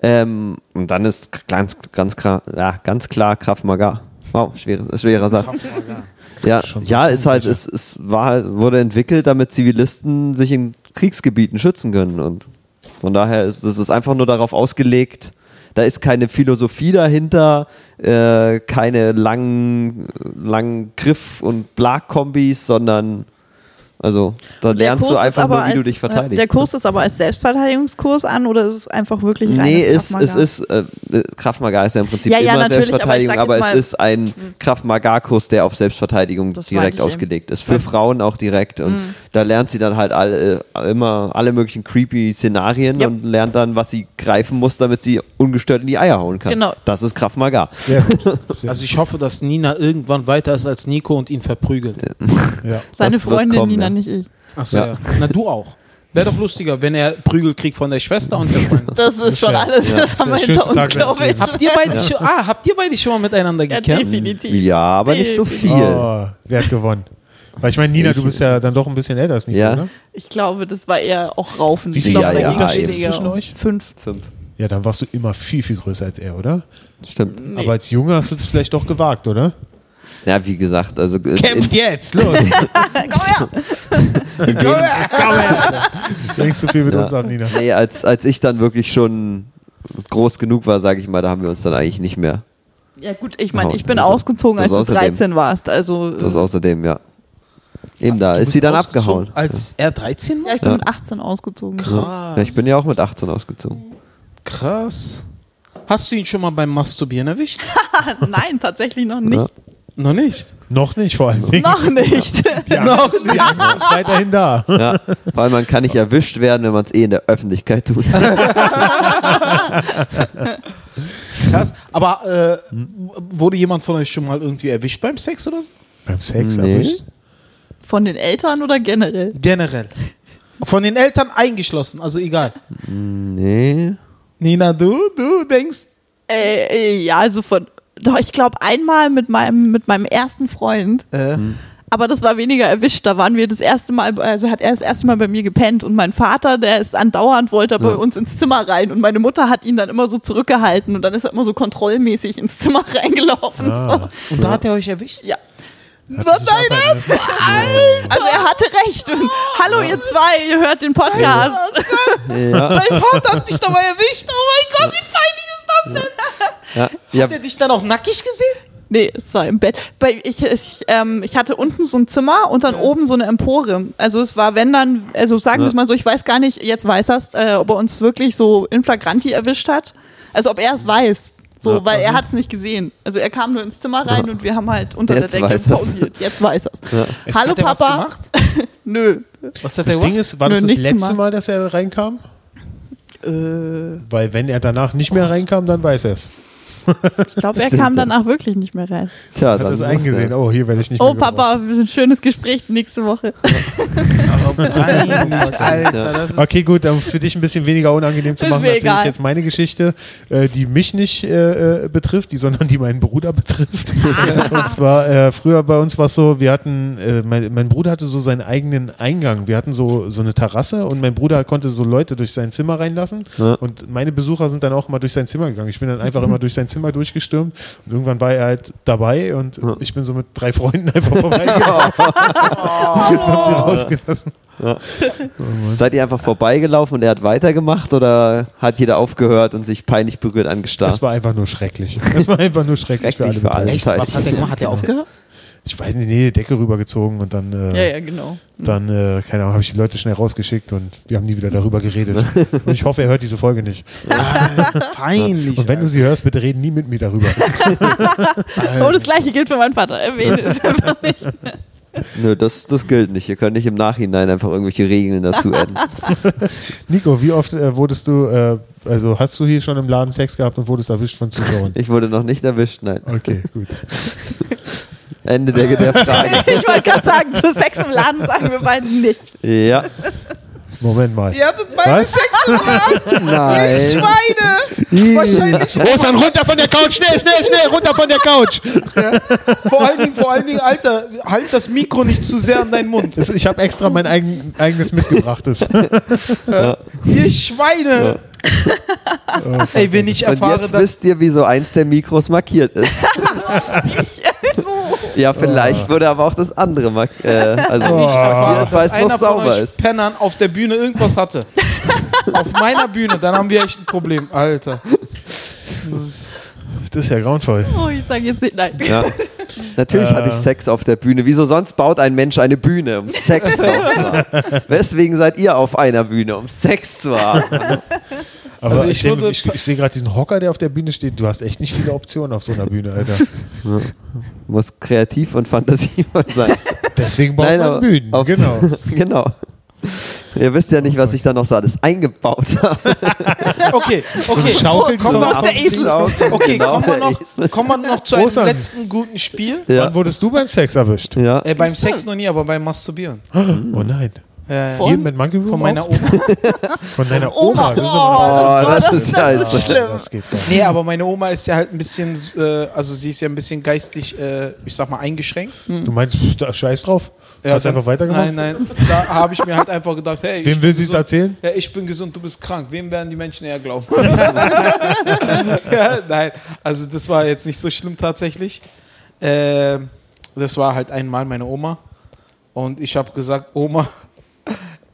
Ähm, und dann ist ganz, ganz klar, ja, ganz klar Krav Maga. Wow, schwerer, schwerer Satz. Kraft. Ja, so ja, ist halt, es, es war, halt- wurde entwickelt, damit Zivilisten sich in Kriegsgebieten schützen können. Und von daher ist es ist einfach nur darauf ausgelegt, da ist keine Philosophie dahinter, äh, keine langen, langen Griff- und Blag-Kombis, sondern also da lernst Kurs du ist einfach aber nur, wie du als- dich verteidigst. ne? Der Kurs ist aber als Selbstverteidigungskurs an oder ist es einfach wirklich reines Nee, es, Krav es ist, äh, Krav Maga ist ja im Prinzip Ja, ja, immer aber ich Selbstverteidigung, aber, jetzt es Hm. ist ein Krav Maga-Kurs, der auf Selbstverteidigung Das direkt ich eben. ausgelegt ist. Für Frauen auch direkt. Und Hm. da lernt sie dann halt alle, äh, immer alle möglichen creepy Szenarien Ja. und lernt dann, was sie greifen muss, damit sie ungestört in die Eier hauen kann. Genau. Das ist. Sehr Also ich hoffe, dass Nina irgendwann weiter ist als Nico und ihn verprügelt. Ja. Seine Freundin kommen, Nina, ja. nicht ich. Achso, Ja. ja. Na, du auch. Wäre doch lustiger, wenn er Prügel kriegt von der Schwester und der Freundin. Das ist schon wär- alles, ja, das haben wir hinter uns, glaube ich. Habt, ihr beide schon, ah, habt ihr beide schon mal miteinander Ja, gekämpft? definitiv. Ja, aber nicht so viel. Oh, wer hat gewonnen? Weil ich meine, Nina, du bist ja dann doch ein bisschen älter als Nico, Ja. ne? Ich glaube, das war eher auch Raufen. Wie Ich viel Ja, ja, Unterschied weniger zwischen euch? Fünf. Fünf. Ja, dann warst du immer viel, viel größer als er, oder? Stimmt. Aber als Junge hast du es vielleicht doch gewagt, oder? Ja, wie gesagt, also äh, Kämpft jetzt, los! Komm her! Denkst du viel mit Ja. uns ab, Nina? nee, als, als ich dann wirklich schon groß genug war, sage ich mal, da haben wir uns dann eigentlich nicht mehr. Ja gut, ich meine, ich bin ausgezogen, als du außerdem. 13 warst. Also Das äh, außerdem, ja. Eben da Du ist sie dann abgehauen. Als er 13 war? ja, ich bin Ja. mit 18 ausgezogen. Krass. Ja, ich bin ja auch mit 18 ausgezogen. Krass. Hast du ihn schon mal beim Masturbieren erwischt? Nein, tatsächlich noch nicht. Ja. Noch nicht. Noch nicht, vor allem. Noch nicht. Die Angst, die Angst ist weiterhin da. Ja, vor allem man kann nicht erwischt werden, wenn man es eh in der Öffentlichkeit tut. Krass. Aber äh, wurde jemand von euch schon mal irgendwie erwischt beim Sex oder so? Beim Sex Nee. erwischt. Von den Eltern oder generell? Generell. Von den Eltern eingeschlossen, also egal. Nee. Nina, du, du denkst, Äh, äh, ja, also von. Doch, ich glaube einmal mit meinem, mit meinem ersten Freund. äh, Aber das war weniger erwischt. Da waren wir das erste Mal, also hat er das erste Mal bei mir gepennt und mein Vater, der ist andauernd, wollte er bei Ja. uns ins Zimmer rein und meine Mutter hat ihn dann immer so zurückgehalten und dann ist er immer so kontrollmäßig ins Zimmer reingelaufen. Ah. und da hat er euch erwischt? So. Ja. Aufhalten lassen. Also er hatte recht. Und, Hallo ihr zwei, ihr hört den Podcast. Ja, Dein Vater hat dich dabei erwischt. Oh mein Gott, wie peinlich ist das denn? Ja, ja, Hat er dich dann auch nackig gesehen? Nee, es war im Bett. Ich, ich, ähm, ich hatte unten so ein Zimmer und dann oben so eine Empore. Also es war, wenn dann, also sagen wir Ja. es mal so, ich weiß gar nicht, jetzt weiß er äh, ob er uns wirklich so in flagranti erwischt hat. Also ob er es weiß. So, Ja. weil er hat es nicht gesehen. Also er kam nur ins Zimmer rein Ja. und wir haben halt unter Jetzt der Decke er's. pausiert. Jetzt weiß er Ja. Es- Hallo hat was Papa. gemacht? Nö. Was hat Das Ding gemacht? ist, war Nö, das das letzte gemacht. Mal, dass er reinkam? Äh, Weil wenn er danach nicht mehr reinkam, dann weiß er es. Ich glaube, er kam danach wirklich nicht mehr rein. tja, Hat dann das eingesehen. er- Oh, hier werde ich nicht Oh mehr gebraucht. Papa, ein schönes Gespräch nächste Woche. Alter. Okay, gut, um es für dich ein bisschen weniger unangenehm zu machen, erzähle ich jetzt meine Geschichte, äh, die mich nicht äh, äh, betrifft, die, sondern die meinen Bruder betrifft. Und zwar, äh, früher bei uns war es so, wir hatten, äh, mein, mein Bruder hatte so seinen eigenen Eingang. Wir hatten so, so eine Terrasse und mein Bruder konnte so Leute durch sein Zimmer reinlassen. Ja. Und meine Besucher sind dann auch immer durch sein Zimmer gegangen. Ich bin dann einfach immer durch sein Zimmer durchgestürmt und irgendwann war er halt dabei und ich bin so mit drei Freunden einfach und hab sie rausgelassen. Seid ihr einfach vorbeigelaufen und er hat weitergemacht oder hat jeder aufgehört und sich peinlich berührt angestarrt? Das war einfach nur schrecklich. Das war einfach nur schrecklich, Schrecklich für alle. für alle. Echt? Was hat er gemacht? Hat er aufgehört? Ich weiß nicht, nee, Decke rübergezogen und dann, äh, Ja, ja, genau. dann äh, keine Ahnung, habe ich die Leute schnell rausgeschickt und wir haben nie wieder darüber geredet. und ich hoffe, er hört diese Folge nicht. Peinlich. Und wenn du sie hörst, bitte reden nie mit mir darüber. Oh, das gleiche gilt für meinen Vater. Erwähne es einfach nicht. Nö, das, das gilt nicht. Ihr könnt nicht im Nachhinein einfach irgendwelche Regeln dazu adden. Nico, wie oft äh, wurdest du, äh, also hast du hier schon im Laden Sex gehabt und wurdest erwischt von Zuschauern? Ich wurde noch nicht erwischt, nein. Okay, gut. Ende der, der Frage. Ich wollte gerade sagen, zu Sex im Laden sagen wir beiden nicht. Ja. Moment mal. Ihr hattet beide Was? Sex im Laden? Nein. Schweine! Wahrscheinlich. Rosan, runter von der Couch, schnell, schnell, schnell, runter von der Couch. Vor allen Dingen, vor allen Dingen, Alter, halt das Mikro nicht zu sehr an deinen Mund. Ich habe extra mein eigen, eigenes mitgebrachtes. Ihr Schweine! Ey, wenn ich Und erfahre, jetzt dass. wisst ihr, wieso eins der Mikros markiert ist. ja, vielleicht wurde aber auch das andere markiert. Äh, also Wenn ich erfahre, weil dass es noch einer von sauber euch ist. Pennern auf der Bühne irgendwas hatte. auf meiner Bühne, dann haben wir echt ein Problem, Alter. Das ist, Das ist ja grauenvoll. Oh, ich sage jetzt nicht nein. Ja. Natürlich hatte ich Sex auf der Bühne. Wieso sonst baut ein Mensch eine Bühne, um Sex drauf zu haben? Weswegen seid ihr auf einer Bühne, um Sex zu haben? Aber Also ich ich, ich, ich sehe gerade diesen Hocker, der auf der Bühne steht. Du hast echt nicht viele Optionen auf so einer Bühne, Alter. Muss kreativ und fantasievoll sein. Deswegen baut Nein, man Bühnen. auf- Genau. genau. Ihr wisst ja nicht, was ich da noch so alles eingebaut habe. okay, okay. Schaukel, Komm, die mal so aus der Esel. Okay, Genau, kommen wir noch, kommen wir noch zu einem Osan. letzten guten Spiel. Ja. Wann wurdest du beim Sex erwischt? Ja. Äh, beim Sex noch nie, aber beim Masturbieren. Oh nein. Ja. Von? Hier mit Monkey Room Von meiner? Oma. Von deiner Oma, Oma. Das ist oh, aber- Oh, das, das- ist das ist scheiße. schlimm. Das geht nicht. Nee, aber meine Oma ist ja halt ein bisschen, äh, also sie ist ja ein bisschen geistig, äh, ich sag mal, eingeschränkt. Du meinst, pff, da scheiß drauf? Ja, Hast du dann- einfach weitergemacht? Nein, nein. Da habe ich mir halt einfach gedacht, hey, Wem will sie es erzählen? Ja, ich bin gesund, du bist krank. Wem werden die Menschen eher glauben? ja, nein, also das war jetzt nicht so schlimm tatsächlich. Ähm, das war halt einmal meine Oma. Und ich habe gesagt, Oma,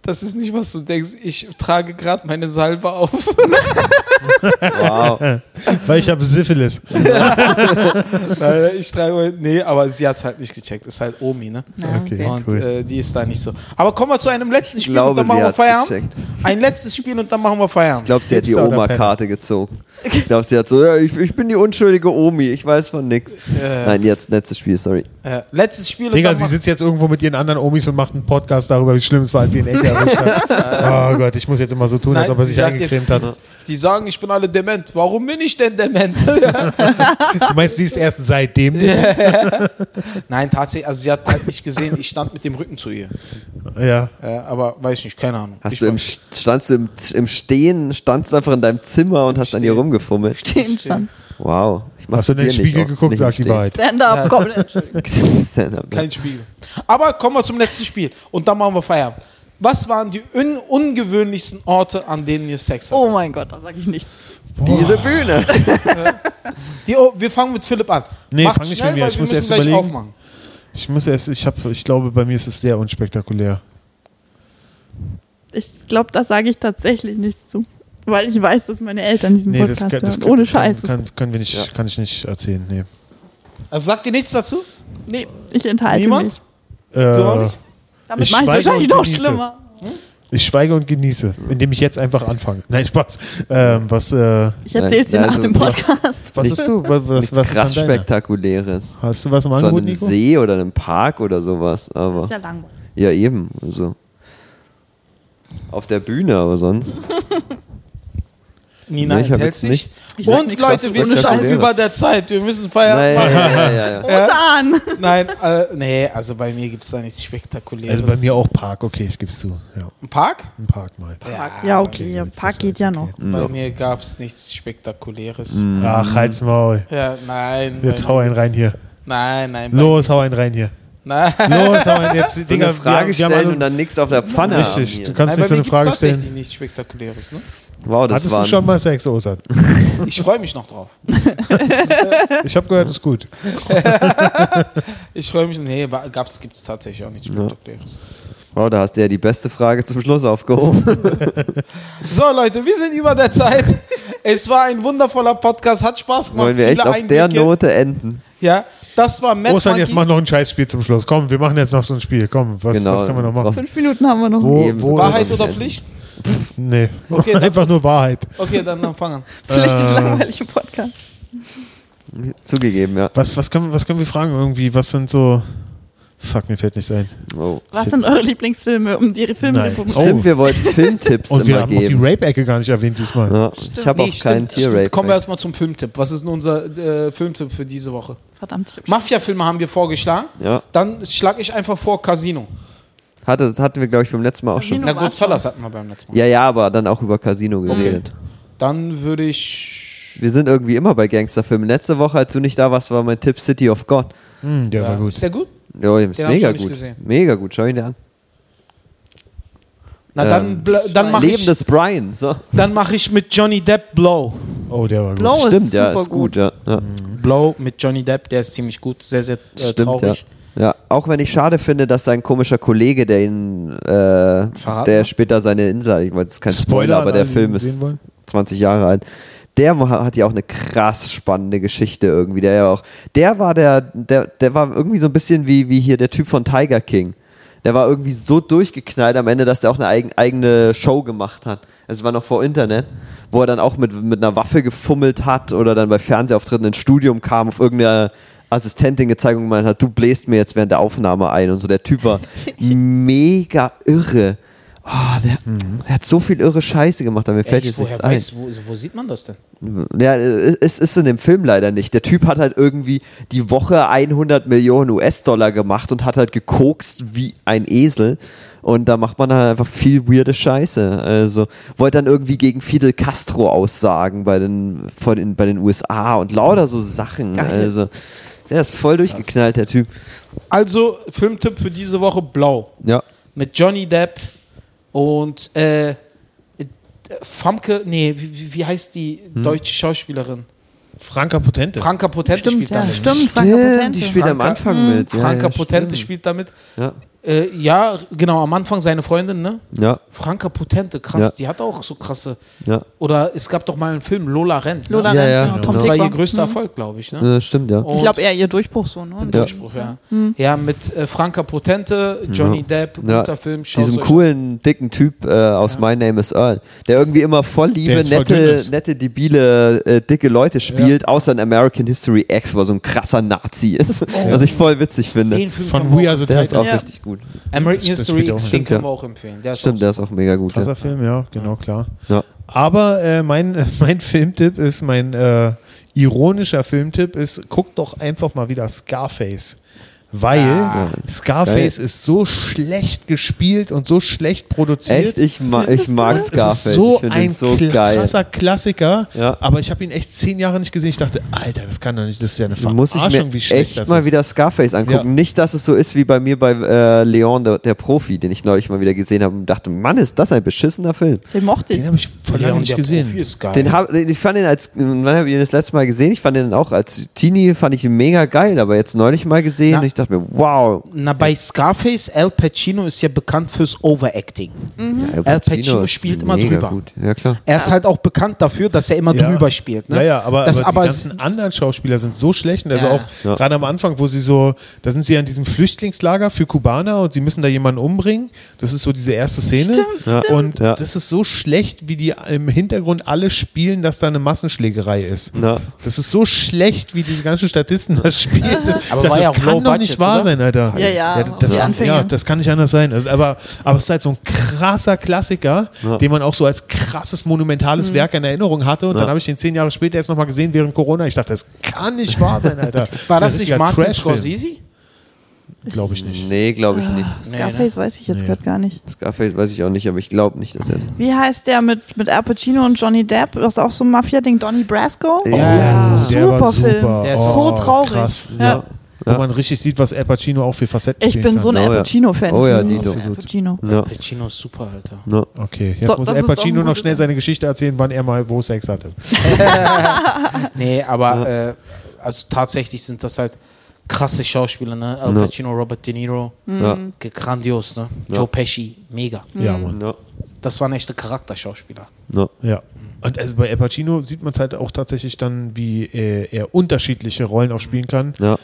das ist nicht, was du denkst. Ich trage gerade meine Salbe auf. Wow. Weil ich habe Syphilis. Nein, ich trage, nee, aber sie hat es halt nicht gecheckt. Ist halt Omi, ne? Okay, Und cool. äh, die ist da nicht so. Aber kommen wir zu einem letzten Ich Spiel und glaube, dann machen sie wir Feierabend. gecheckt. Ein letztes Spiel und dann machen wir Ich Feierabend. glaube, sie hat die Oma-Karte gezogen. Ich glaube, sie hat so, ja, ich, ich bin die unschuldige Omi, ich weiß von nix. Ja. Nein, jetzt letztes Spiel, sorry. Äh, letztes Spiel und Digga, dann sie sitzt jetzt irgendwo mit ihren anderen Omis und macht einen Podcast darüber, wie schlimm es war, als sie in Ecke erwischt hat. Oh Gott, ich muss jetzt immer so tun, als Nein, ob er sich eingecremt hat. Die sagen, ich bin alle dement. Warum bin ich denn dement? Du meinst, sie ist erst seitdem? Nein, tatsächlich, also sie hat halt nicht gesehen, ich stand mit dem Rücken zu ihr. Ja. Äh, aber weiß ich nicht, keine Ahnung. Hast ich du im, standst du im, im Stehen, standst du einfach in deinem Zimmer und hast an ihr Stehen. Rumgefummelt? Stehen stand. Wow. Ich Hast du in den nicht Spiegel geguckt, nicht sag im die. Wahrheit. Stand-up. Entschuldigung. Stand-up, ne? Kein Spiegel. Aber kommen wir zum letzten Spiel. Und dann machen wir Feierabend. Was waren die un ungewöhnlichsten Orte, an denen ihr Sex hattet? Oh mein Gott, da sage ich nichts. Diese Bühne. Die, oh, wir fangen mit Philipp an. Nee, Macht fang nicht schnell, mit mir, ich wir muss müssen erst gleich überlegen. aufmachen. Ich muss erst, ich habe, ich glaube, bei mir ist es sehr unspektakulär. Ich glaube, da sage ich tatsächlich nichts zu. Weil ich weiß, dass meine Eltern diesen Nee, das, Podcast kann- das, hören. Ohne das Scheiß. kann, kann, können wir nicht, kann ich nicht erzählen. Nee. Also sagt ihr nichts dazu? Nee, ich enthalte Niemand? mich. Äh, Du auch nicht? Damit Ich mache ich wahrscheinlich noch schlimmer. ich schweige und genieße, indem ich jetzt einfach anfange. Nein, Spaß. Ähm, was, äh, Ich erzähle dir nach also dem was- Podcast. was Nichts- ist du? Was, was, was ist krass? Spektakuläres. Hast du was im So Angebot, einem Nico? See oder einem Park oder sowas. Aber ja langweilig. ja, eben. Also. Auf der Bühne, aber sonst. Nina Nee, enthält sich. Und nichts Leute, wir sind schon über der Zeit. Wir müssen Feierabend Nein, machen. ja, ja, ja, ja. An! Nein, äh, nee, also bei mir gibt es da nichts Spektakuläres. Also bei mir auch Park, okay, ich gebe es zu. Ja, Ein Park? ein Park mal. Ja, okay, gut, Park geht ja okay. noch. Bei mir gab es nichts Spektakuläres. Ach, halt's Maul. Ja, nein. Jetzt hau einen rein hier. Nein, nein. Los, hau einen rein hier. Nein. Los, hau einen jetzt. So Digga, eine Frage wir, wir stellen und dann nichts auf der Pfanne Richtig, haben du kannst Nein, nicht so eine Frage tatsächlich stellen. nichts Spektakuläres. Ne? Wow, das Hattest du schon mal Sex, Osat? Ich freue mich noch drauf. Ich habe gehört, ist gut. Ich freue mich. Nee, es gibt es tatsächlich auch nichts Spektakuläres. Wow, da hast du ja die beste Frage zum Schluss aufgehoben. So, Leute, wir sind über der Zeit. Es war ein wundervoller Podcast, hat Spaß gemacht. Wollen wir echt viele auf der Einblicke. Note enden? Ja, das war Matt Osat, jetzt mach noch ein Scheißspiel zum Schluss. Komm, wir machen jetzt noch so ein Spiel. Komm, was, Genau. was können wir noch machen? Fünf Minuten haben wir noch. Wo, wo Wahrheit ist, oder Pflicht? Nee, Okay, dann- einfach nur Wahrheit. Okay, dann, dann fangen. Vielleicht ist Äh. langweilig im Podcast. Zugegeben, ja. Was, was, können, was können wir fragen irgendwie? Was sind so... Fuck, mir fällt nichts ein. Oh. Was sind eure Lieblingsfilme, um die Filme Nein. zu Oh. Stimmt, wir wollten Filmtipps Und wir haben auch die geben. Rape-Ecke gar nicht erwähnt diesmal. Ja, ich habe Nee, auch keinen stimmt, stimmt. Tier-Rape. Kommen wir erstmal zum Filmtipp. Was ist denn unser äh, Filmtipp für diese Woche? Verdammt, Mafia-Filme haben wir vorgeschlagen. Ja, Dann schlage ich einfach vor Casino. hatte, das hatten wir, glaube ich, beim letzten Mal auch Casino. schon. Na, Goodfellas hatten wir beim letzten Mal. Ja, ja, aber dann auch über Casino geredet. Dann würde ich. Wir sind irgendwie immer bei Gangsterfilmen. Letzte Woche, als du nicht da warst, war mein Tipp City of God. Hm, der war Ja. gut. Ist der gut? Ja, ist Den mega gut. Mega gut, schau ihn dir an. Na, dann, Ähm, dann mache Leben ich, des Brian. So. dann mach ich mit Johnny Depp Blow. Oh, der war gut. Blow Stimmt, ist ja, super ist gut, ja. ja. Blow mit Johnny Depp, der ist ziemlich gut. Sehr, sehr äh, Stimmt, ja. traurig. Ja, auch wenn ich schade finde, dass sein komischer Kollege, der ihn, äh, der später seine Insel, ich weiß, es ist kein Spoiler Spoiler, aber der Film ist wollen. 20 Jahre alt. Der hat ja auch eine krass spannende Geschichte irgendwie. Der ja auch, der war der, der, der war irgendwie so ein bisschen wie, wie hier der Typ von Tiger King. Der war irgendwie so durchgeknallt am Ende, dass der auch eine eigen, eigene Show gemacht hat. Es war noch vor Internet, wo er dann auch mit, mit einer Waffe gefummelt hat oder dann bei Fernsehauftritten ins Studium kam, auf irgendeine Assistentin gezeigt und gemeint hat, du bläst mir jetzt während der Aufnahme ein und so. Der Typ war mega irre. Oh, der, der hat so viel irre Scheiße gemacht, aber mir fällt jetzt nichts ein. wo, wo sieht man das denn? Ja, es ist in dem Film leider nicht. Der Typ hat halt irgendwie die Woche 100 Millionen US-Dollar gemacht und hat halt gekokst wie ein Esel. Und da macht man halt einfach viel weirde Scheiße. Also wollte dann irgendwie gegen Fidel Castro aussagen bei den, von den, bei den USA und lauter so Sachen. Geil. Also der ist voll durchgeknallt, der Typ. Also, Filmtipp für diese Woche: Blau. Ja. Mit Johnny Depp und äh, Famke, nee, wie, wie- heißt die Hm. deutsche Schauspielerin? Franka Potente. Franka Potente Stimmt, spielt ja, damit. stimmt. Franka Potente. die spielt am Franka- Anfang mit. Ja, Franka ja, Potente stimmt. spielt damit. Ja. Äh, ja, genau, am Anfang seine Freundin, ne? Ja, Franka Potente, krass, Ja. die hat auch so krasse. ja. Oder es gab doch mal einen Film, Lola rennt. Ne? Lola Ja, Rent, ja, genau. genau. Tom Das war ihr größter Mhm. Erfolg, glaube ich. Ne? Ja, stimmt, ja. Und- Ich glaube eher ihr Durchbruch so, ne? Ja. Durchbruch, ja. Ja, mit äh, Franka Potente, Johnny Depp, Ja. guter Film. schaut's Diesem coolen, dicken Typ äh, aus My Name is Earl, der irgendwie immer voll liebe, jetzt voll nette, nette, debile, äh, dicke Leute spielt, außer in American History X, wo er so ein krasser Nazi ist, was ich voll witzig finde. Den Film Von We Are the Der ist auch Titans. Ja. richtig gut. American Das- History X, den können ja. wir auch empfehlen. Der ist Stimmt, auch der ist auch mega gut. Krasser Ja. Film, ja, genau, klar. Ja. Aber äh, mein, mein Filmtipp ist, mein äh, ironischer Filmtipp ist, guckt doch einfach mal wieder Scarface. Weil Ah. Scarface ist so schlecht gespielt und so schlecht produziert. Echt? Ich, ma ich mag Es Scarface. ist so ich finde ein so kla- geil. krasser Klassiker, Ja. aber ich habe ihn echt zehn Jahre nicht gesehen. Ich dachte, Alter, das kann doch nicht, das ist ja eine Muss ich Verarschung, mir wie schlecht echt das mal ist. wieder Scarface angucken. Ja. Nicht, dass es so ist wie bei mir bei äh, Leon, der, der Profi, den ich neulich mal wieder gesehen habe und dachte, Mann, ist das ein beschissener Film. Den mochte ich. Den habe ich vor Leon, lange nicht gesehen. Geil. Den hab, ich fand ihn als, wann habe ich ihn das letzte Mal gesehen? Ich fand ihn auch als Teenie, fand ich ihn mega geil, aber jetzt neulich mal gesehen Na. und ich dachte mir, wow. Na, bei Scarface, Al Pacino ist ja bekannt fürs Overacting. Ja, Al Pacino ist spielt immer drüber. Gut. Ja, klar. Er ist halt auch bekannt dafür, dass er immer Ja. drüber spielt. Ne? Ja, ja, aber, das, aber, aber die ganzen anderen Schauspieler sind so schlecht. Also Ja. auch Ja. gerade am Anfang, wo sie so, da sind sie ja in diesem Flüchtlingslager für Kubaner und sie müssen da jemanden umbringen. Das ist so diese erste Szene. Stimmt, Ja. stimmt. Und Ja. das ist so schlecht, wie die im Hintergrund alle spielen, dass da eine Massenschlägerei ist. Ja. Das ist so schlecht, wie diese ganzen Statisten das spielen. Aber das war ja auch low budget, nicht wahr oder? sein, Alter. Ja, ja, das, die Anfänge. ja, das kann nicht anders sein. Also, aber, aber es ist halt so ein krasser Klassiker, Ja. den man auch so als krasses, monumentales Mhm. Werk in Erinnerung hatte. Und Ja. dann habe ich den zehn Jahre später erst nochmal gesehen während Corona. Ich dachte, das kann nicht wahr sein, Alter. war das ein nicht Martin Trash-Film. Scorsese? Glaube ich nicht. Nee, glaube ich nicht. Scarface weiß ich jetzt Nee. gerade gar nicht. Scarface weiß ich auch nicht, aber ich glaube nicht, dass er. Wie heißt der mit, mit Al Pacino und Johnny Depp? Das ist auch so ein Mafia-Ding, Donnie Brasco? Ja, Ja, super, der war Film. super. Der ist so Oh, traurig. Krass. Ja. Wo man richtig sieht, was Al Pacino auch für Facetten Ich bin kann. so ein Oh Al ja. Pacino-Fan. Oh ja, Ich liebe Dito. Al Pacino. Ja. Pacino ist super, Alter. Ja. Okay, jetzt So, muss Al Pacino noch schnell seine Geschichte erzählen, wann er mal wo Sex hatte. Nee, aber äh, also tatsächlich sind das halt krasse Schauspieler, ne? Al Ja. Pacino, Robert De Niro, Ja. ge- grandios, ne? Ja. Joe Pesci, mega. Ja, Mann. Ja. Das waren echte Charakterschauspieler. Ja. Ja. Und also bei Al Pacino sieht man es halt auch tatsächlich dann, wie er, er unterschiedliche Rollen auch spielen kann, Ja.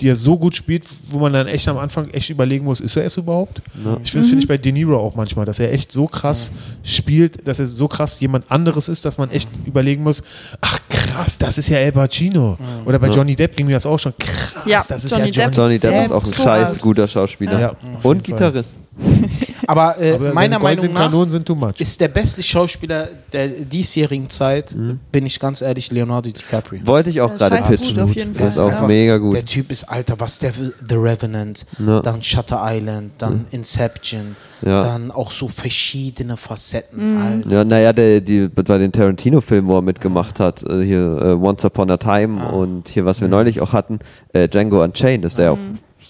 Die er so gut spielt, wo man dann echt am Anfang echt überlegen muss, ist er es überhaupt? Ja. Ich finde, das finde ich bei De Niro auch manchmal, dass er echt so krass spielt, dass er so krass jemand anderes ist, dass man echt überlegen muss, ach krass, das ist ja Al Pacino. Oder bei Ja. Johnny Depp ging mir das auch schon, krass, Ja, das ist Johnny ja Depp. Johnny Johnny Depp ist auch ein scheiß guter Schauspieler. Ja, Und. Gitarrist. Aber, äh, Aber meiner Meinung nach Kanonen sind too much. ist der beste Schauspieler der diesjährigen Zeit, bin ich ganz ehrlich, Leonardo DiCaprio. Wollte ich auch gerade pitchen. gut, auf jeden Der ist Fall, auch ja. mega gut. Der Typ ist, Alter, was der The Revenant, Ja. dann Shutter Island, dann Inception, Ja. dann auch so verschiedene Facetten. Alter. Ja, naja, der, die, bei den Tarantino-Filmen, wo er mitgemacht hat, äh, hier äh, Once Upon a Time Ah. und hier, was wir neulich auch hatten, äh, Django Unchained, ist der auch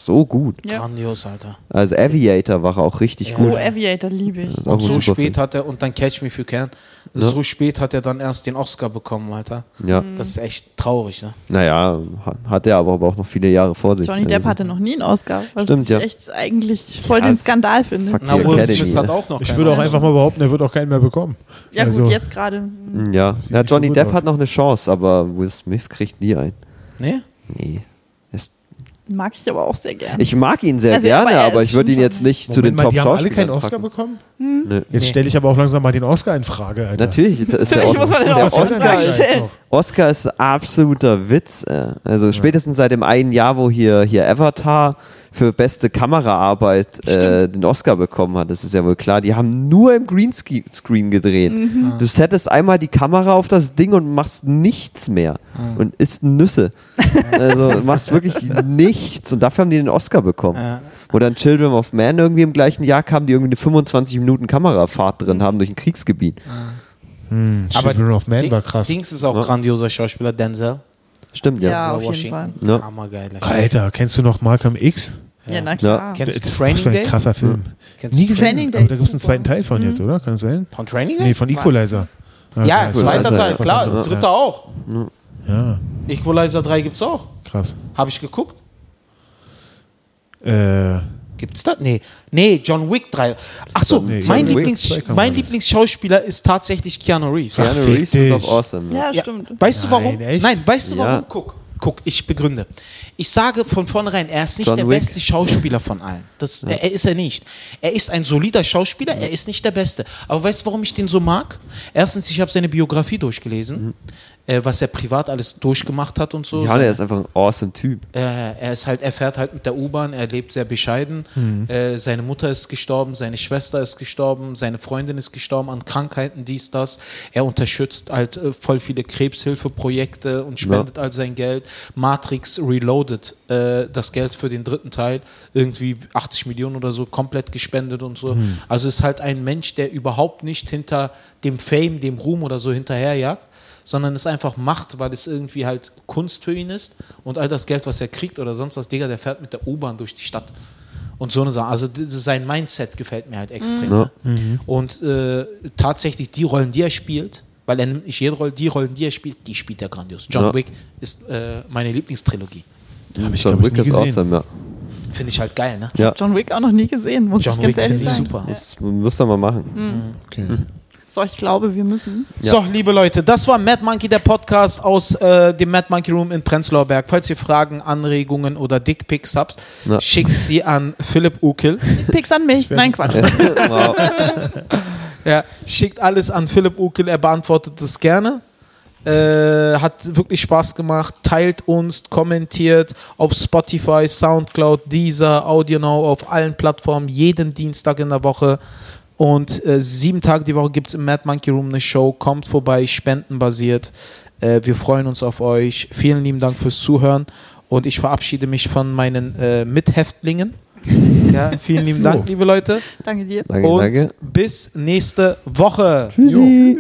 so gut. Ja. Grandios, Alter. Also Aviator war er auch richtig Ja. Oh, gut. Aviator liebe ich. Und so spät Film. hat er, und dann Catch Me If You Can, Ja. so spät hat er dann erst den Oscar bekommen, Alter. Ja, Das ist echt traurig, ne? naja, ha- hat er aber, auch noch viele Jahre vor sich. Johnny Depp Also, hatte noch nie einen Oscar, was Stimmt, ich ja. echt eigentlich voll Ja, den Skandal finde. fuck Na, Will Academy, Smith ne? hat auch noch Ich würde auch einfach mal behaupten, er wird auch keinen mehr bekommen. Ja Also- gut, jetzt gerade. Ja, Sieht ja so Johnny gut Depp aus. hat noch eine Chance, aber Will Smith kriegt nie ein. Nee? Nee. Mag ich aber auch sehr gerne. ich mag ihn sehr Also, aber gerne, er aber ist ich würde ihn jetzt nicht zu Moment den mal, die haben alle keinen Oscar packen. bekommen? Jetzt Nee. stelle ich aber auch langsam mal den Oscar in Frage, Alter. Natürlich ist der, Natürlich muss man den der Oscar ist. Oscar ist absoluter Witz. Äh. Also spätestens seit dem einen Jahr, wo hier, hier Avatar für beste Kameraarbeit äh, den Oscar bekommen hat, das ist ja wohl klar. Die haben nur im Greenscreen gedreht. Du settest einmal die Kamera auf das Ding und machst nichts mehr und isst Nüsse. Also machst wirklich nichts und dafür haben die den Oscar bekommen. Ja. Wo dann Children of Man irgendwie im gleichen Jahr kam, die irgendwie eine 25 Minuten Kamerafahrt drin haben durch ein Kriegsgebiet. Hm, Children of Man war krass. Dings ist auch Ja. grandioser Schauspieler, Denzel. Stimmt, ja. Ja, auf jeden Washington. Fall. Ja. Alter, kennst du noch Malcolm X? Ja, na klar. Kennst du Das Training war ein Day? krasser Film. Kennst Nie du gesehen, Training Day aber da gibt es einen zweiten Teil von jetzt, oder? Kann das sein? Von Training Day? Nee, von Equalizer. Ja, cool. zweiter Das Teil, klar. anderes. Dritter auch. Ja, Equalizer 3 gibt's auch. krass. Habe ich geguckt? Äh, Gibt's das? Nee. Nee, John Wick 3. Ach so, Nee, mein, John Wick Lieblings 2 kann man mein. Lieblingsschauspieler ist tatsächlich Keanu Reeves. Ja. Keanu Reeves ist auch awesome. Ja, Ja, stimmt. Weißt du warum? Nein, echt? Nein, weißt du warum? Ja. Guck, guck, ich begründe. Ich sage von vornherein, er ist nicht John der Wick. beste Schauspieler von allen. Das, er, er ist er nicht. Er ist ein solider Schauspieler, er ist nicht der Beste. Aber weißt du, warum ich den so mag? Erstens, ich habe seine Biografie durchgelesen, äh, was er privat alles durchgemacht hat und so. Ja, der ist einfach ein awesome Typ. Äh, er ist halt, er fährt halt mit der U-Bahn, er lebt sehr bescheiden. Äh, seine Mutter ist gestorben, seine Schwester ist gestorben, seine Freundin ist gestorben an Krankheiten, dies, das. Er unterstützt halt äh, voll viele Krebshilfeprojekte und spendet all sein Geld. Matrix Reloaded, äh, das Geld für den dritten Teil, irgendwie 80 Millionen oder so, komplett gespendet und so. Also ist halt ein Mensch, der überhaupt nicht hinter dem Fame, dem Ruhm oder so hinterherjagt, sondern es einfach macht, weil es irgendwie halt Kunst für ihn ist und all das Geld, was er kriegt oder sonst was, Digga, der fährt mit der U-Bahn durch die Stadt. Und so eine Sache. Also sein Mindset gefällt mir halt extrem. Ja. Ne? Und äh, tatsächlich die Rollen, die er spielt, weil er nimmt nicht jede Rolle, die Rollen, die er spielt, die spielt er grandios. John Ja. Wick ist äh, meine Lieblingstrilogie. hab ich, John glaub ich, Wick ist gesehen. awesome, ja. Finde ich halt geil, ne? Ja, John Wick auch noch nie gesehen, muss John ich ganz Wick ehrlich sagen. super. das müsst ihr mal machen. Okay. So, ich glaube, wir müssen. So, liebe Leute, das war Mad Monkey, der Podcast aus äh, dem Mad Monkey Room in Prenzlauer Berg. Falls ihr Fragen, Anregungen oder Dickpics habt, Ja. schickt sie an Philipp Ukel. Pix an mich. Nein, Quatsch. wow. Ja, schickt alles an Philipp Ukel, er beantwortet das gerne. Äh, hat wirklich Spaß gemacht. Teilt uns, kommentiert auf Spotify, Soundcloud, Deezer, AudioNow, auf allen Plattformen, jeden Dienstag in der Woche. Und äh, sieben Tage die Woche gibt es im Mad Monkey Room eine Show. Kommt vorbei, spendenbasiert. Äh, wir freuen uns auf euch. Vielen lieben Dank fürs Zuhören. Und ich verabschiede mich von meinen äh, Mithäftlingen. Ja, vielen lieben Dank, liebe Leute. Danke dir. Danke, Und danke. bis nächste Woche. Tschüssi.